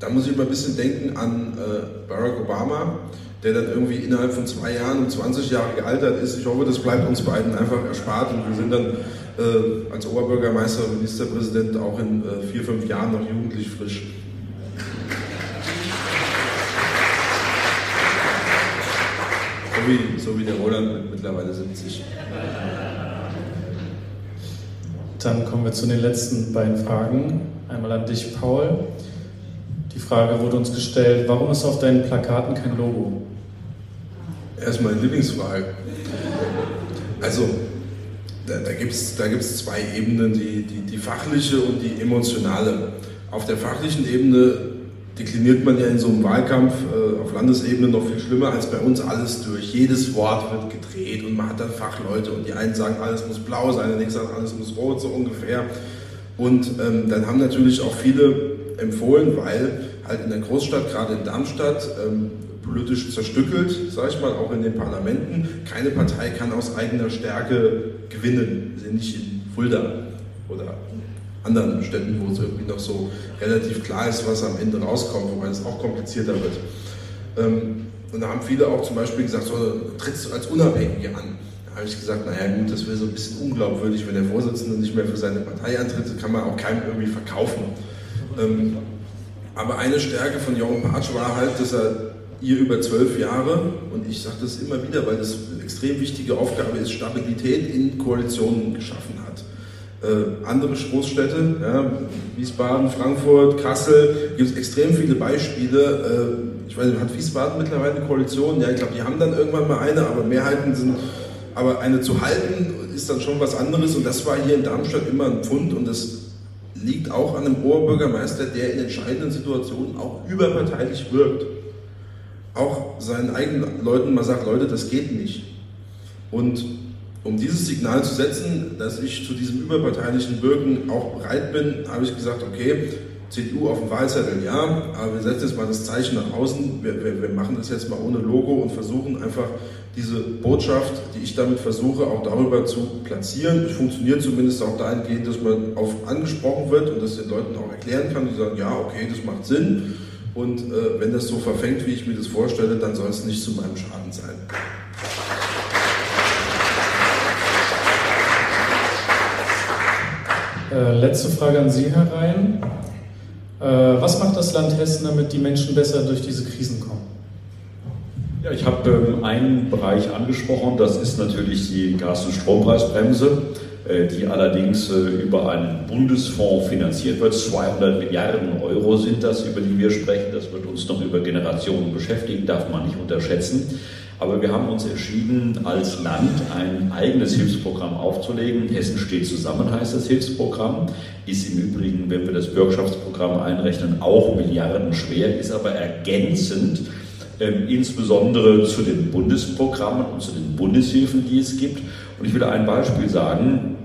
da muss ich mal ein bisschen denken an äh, Barack Obama der dann irgendwie innerhalb von zwei Jahren um 20 Jahre gealtert ist. Ich hoffe, das bleibt uns beiden einfach erspart und wir sind dann äh, als Oberbürgermeister und Ministerpräsident auch in äh, vier, fünf Jahren noch jugendlich frisch. So wie, so wie der Roland mit mittlerweile 70. Dann kommen wir zu den letzten beiden Fragen. Einmal an dich, Paul. Die Frage wurde uns gestellt, warum ist auf deinen Plakaten kein Logo? Erstmal meine Lieblingsfrage. Also, da, da gibt es da gibt's zwei Ebenen, die, die, die fachliche und die emotionale. Auf der fachlichen Ebene dekliniert man ja in so einem Wahlkampf äh, auf Landesebene noch viel schlimmer als bei uns alles durch. Jedes Wort wird gedreht und man hat dann Fachleute und die einen sagen, alles muss blau sein, der nächste sagt, alles muss rot, so ungefähr. Und ähm, dann haben natürlich auch viele empfohlen, weil halt in der Großstadt, gerade in Darmstadt, ähm, politisch zerstückelt, sage ich mal, auch in den Parlamenten. Keine Partei kann aus eigener Stärke gewinnen. Wir sind nicht in Fulda oder anderen Städten, wo es irgendwie noch so relativ klar ist, was am Ende rauskommt, wobei es auch komplizierter wird. Ähm, und da haben viele auch zum Beispiel gesagt, so, trittst du als Unabhängige an. Da habe ich gesagt, naja gut, das wäre so ein bisschen unglaubwürdig, wenn der Vorsitzende nicht mehr für seine Partei antritt, kann man auch keinem irgendwie verkaufen. Ähm, aber eine Stärke von Jürgen Patsch war halt, dass er ihr über zwölf Jahre, und ich sage das immer wieder, weil das eine extrem wichtige Aufgabe ist, Stabilität in Koalitionen geschaffen hat. Äh, andere Großstädte, ja, Wiesbaden, Frankfurt, Kassel, gibt es extrem viele Beispiele. Äh, ich weiß hat Wiesbaden mittlerweile eine Koalition? Ja, ich glaube, die haben dann irgendwann mal eine, aber Mehrheiten sind, aber eine zu halten ist dann schon was anderes und das war hier in Darmstadt immer ein Pfund und das liegt auch an einem Oberbürgermeister, der in entscheidenden Situationen auch überparteilich wirkt. Auch seinen eigenen Leuten mal sagt, Leute, das geht nicht. Und um dieses Signal zu setzen, dass ich zu diesem überparteilichen Wirken auch bereit bin, habe ich gesagt, okay, CDU auf dem Wahlzettel ja, aber wir setzen jetzt mal das Zeichen nach außen, wir, wir, wir machen das jetzt mal ohne Logo und versuchen einfach diese Botschaft, die ich damit versuche, auch darüber zu platzieren. Es funktioniert zumindest auch dahingehend, dass man auf angesprochen wird und das den Leuten auch erklären kann, die sagen, ja, okay, das macht Sinn. Und äh, wenn das so verfängt, wie ich mir das vorstelle, dann soll es nicht zu meinem Schaden sein. Äh, letzte Frage an Sie, Herr Rhein. Äh, was macht das Land Hessen, damit die Menschen besser durch diese Krisen kommen? Ja, ich habe ähm, einen Bereich angesprochen, das ist natürlich die Gas- und Strompreisbremse, äh, die allerdings äh, über einen Bundesfonds finanziert wird. 200 Milliarden Euro sind das, über die wir sprechen. Das wird uns noch über Generationen beschäftigen, darf man nicht unterschätzen. Aber wir haben uns entschieden, als Land ein eigenes Hilfsprogramm aufzulegen. Hessen steht zusammen heißt das Hilfsprogramm. Ist im Übrigen, wenn wir das Bürgschaftsprogramm einrechnen, auch milliardenschwer, ist aber ergänzend ähm, insbesondere zu den Bundesprogrammen und zu den Bundeshilfen, die es gibt. Und ich will ein Beispiel sagen,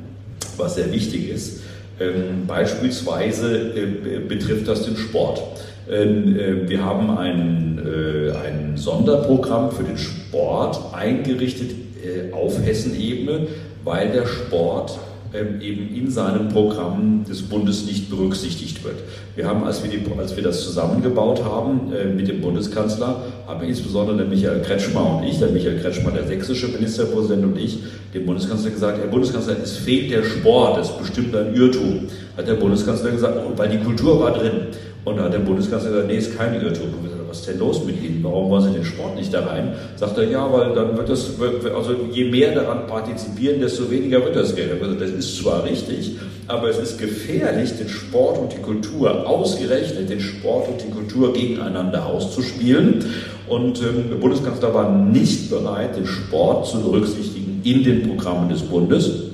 was sehr wichtig ist. Ähm, beispielsweise äh, betrifft das den Sport. Ähm, äh, wir haben ein, äh, ein Sonderprogramm für den Sport eingerichtet äh, auf Hessenebene, weil der Sport ähm, eben in seinem Programm des Bundes nicht berücksichtigt wird. Wir haben, als wir, die, als wir das zusammengebaut haben äh, mit dem Bundeskanzler, haben insbesondere der Michael Kretschmer und ich, der Michael Kretschmer, der sächsische Ministerpräsident und ich, dem Bundeskanzler gesagt, Herr Bundeskanzler, es fehlt der Sport, ist bestimmt ein Irrtum. Hat der Bundeskanzler gesagt, oh, weil die Kultur war drin. Und da hat der Bundeskanzler gesagt, nee, ist kein Irrtum was ist denn los mit Ihnen? Warum wollen Sie den Sport nicht da rein? Sagt er, ja, weil dann wird das, also je mehr daran partizipieren, desto weniger wird das Geld. Also das ist zwar richtig, aber es ist gefährlich, den Sport und die Kultur, ausgerechnet den Sport und die Kultur gegeneinander auszuspielen. Und ähm, der Bundeskanzler war nicht bereit, den Sport zu berücksichtigen in den Programmen des Bundes.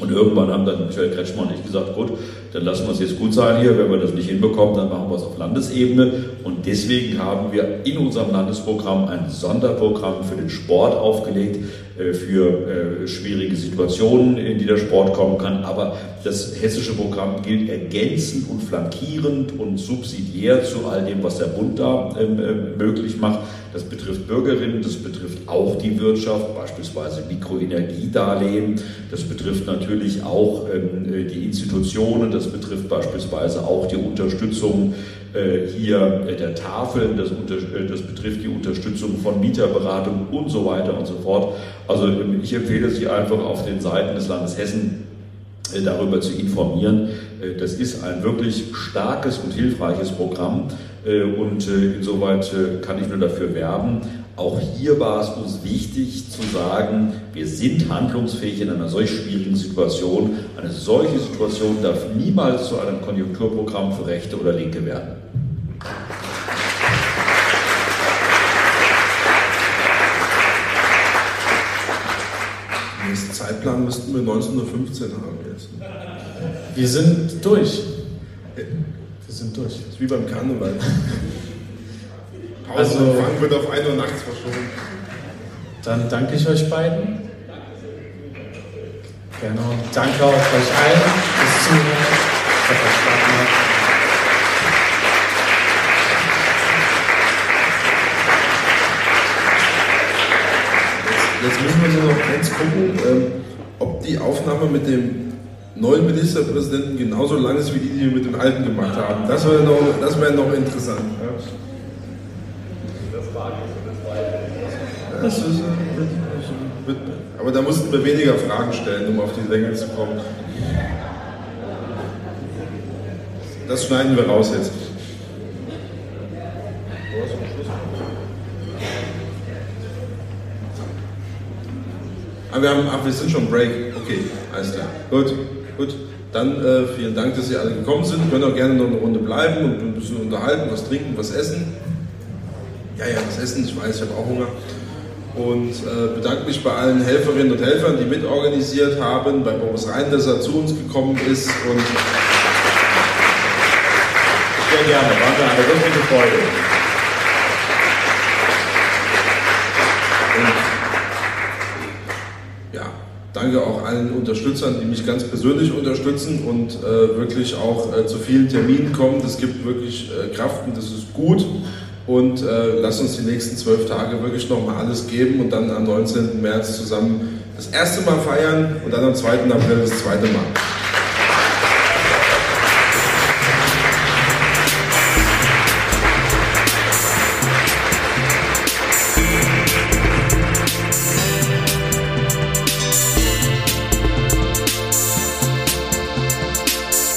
Und irgendwann haben dann Michael Kretschmer und ich gesagt, gut, dann lassen wir es jetzt gut sein hier. Wenn wir das nicht hinbekommen, dann machen wir es auf Landesebene. Und deswegen haben wir in unserem Landesprogramm ein Sonderprogramm für den Sport aufgelegt, äh, für äh, schwierige Situationen, in die der Sport kommen kann. Aber das hessische Programm gilt ergänzend und flankierend und subsidiär zu all dem, was der Bund da ähm, äh, möglich macht. Das betrifft Bürgerinnen, das betrifft auch die Wirtschaft, beispielsweise Mikroenergiedarlehen. Das betrifft natürlich auch ähm, die Institutionen, das betrifft beispielsweise auch die Unterstützung äh, hier äh, der Tafeln, das, äh, das, betrifft die Unterstützung von Mieterberatung und so weiter und so fort. Also ähm, ich empfehle Sie einfach auf den Seiten des Landes Hessen darüber zu informieren. Das ist ein wirklich starkes und hilfreiches Programm und insoweit kann ich nur dafür werben. Auch hier war es uns wichtig zu sagen, wir sind handlungsfähig in einer solch schwierigen Situation. Eine solche Situation darf niemals zu einem Konjunkturprogramm für Rechte oder Linke werden. Den nächsten Zeitplan müssten wir 1915 haben jetzt. Wir sind durch. Wir sind durch. Das ist wie beim Karneval. Also Pausenanfang wird auf 1 Uhr nachts verschoben. Dann danke ich euch beiden. Genau. Danke auch euch allen fürs Zuhören. Hat Spaß gemacht. Jetzt müssen wir nur noch eins gucken, ähm, ob die Aufnahme mit dem neuen Ministerpräsidenten genauso lang ist wie die, die wir mit dem alten gemacht haben. Das wäre noch, wär noch interessant. Ja. Das ist ein das aber da mussten wir weniger Fragen stellen, um auf die Länge zu kommen. Das schneiden wir raus jetzt. Aber wir, haben, ach, wir sind schon Break. Okay, alles klar. Gut gut. Dann äh, vielen Dank, dass ihr alle gekommen sind. Können auch gerne noch eine Runde bleiben und ein bisschen unterhalten, was trinken, was essen. Ja, ja, was essen, ich weiß, ich habe auch Hunger. Und äh, bedanke mich bei allen Helferinnen und Helfern, die mitorganisiert haben, bei Boris Rhein, dass er zu uns gekommen ist. Und Sehr gerne, war mir eine wirkliche Freude. Danke auch allen Unterstützern, die mich ganz persönlich unterstützen und äh, wirklich auch äh, zu vielen Terminen kommen. Das gibt wirklich äh, Kraft und das ist gut. Und äh, lasst uns die nächsten zwölf Tage wirklich nochmal alles geben und dann am 19. März zusammen das erste Mal feiern und dann am 2. April das zweite Mal.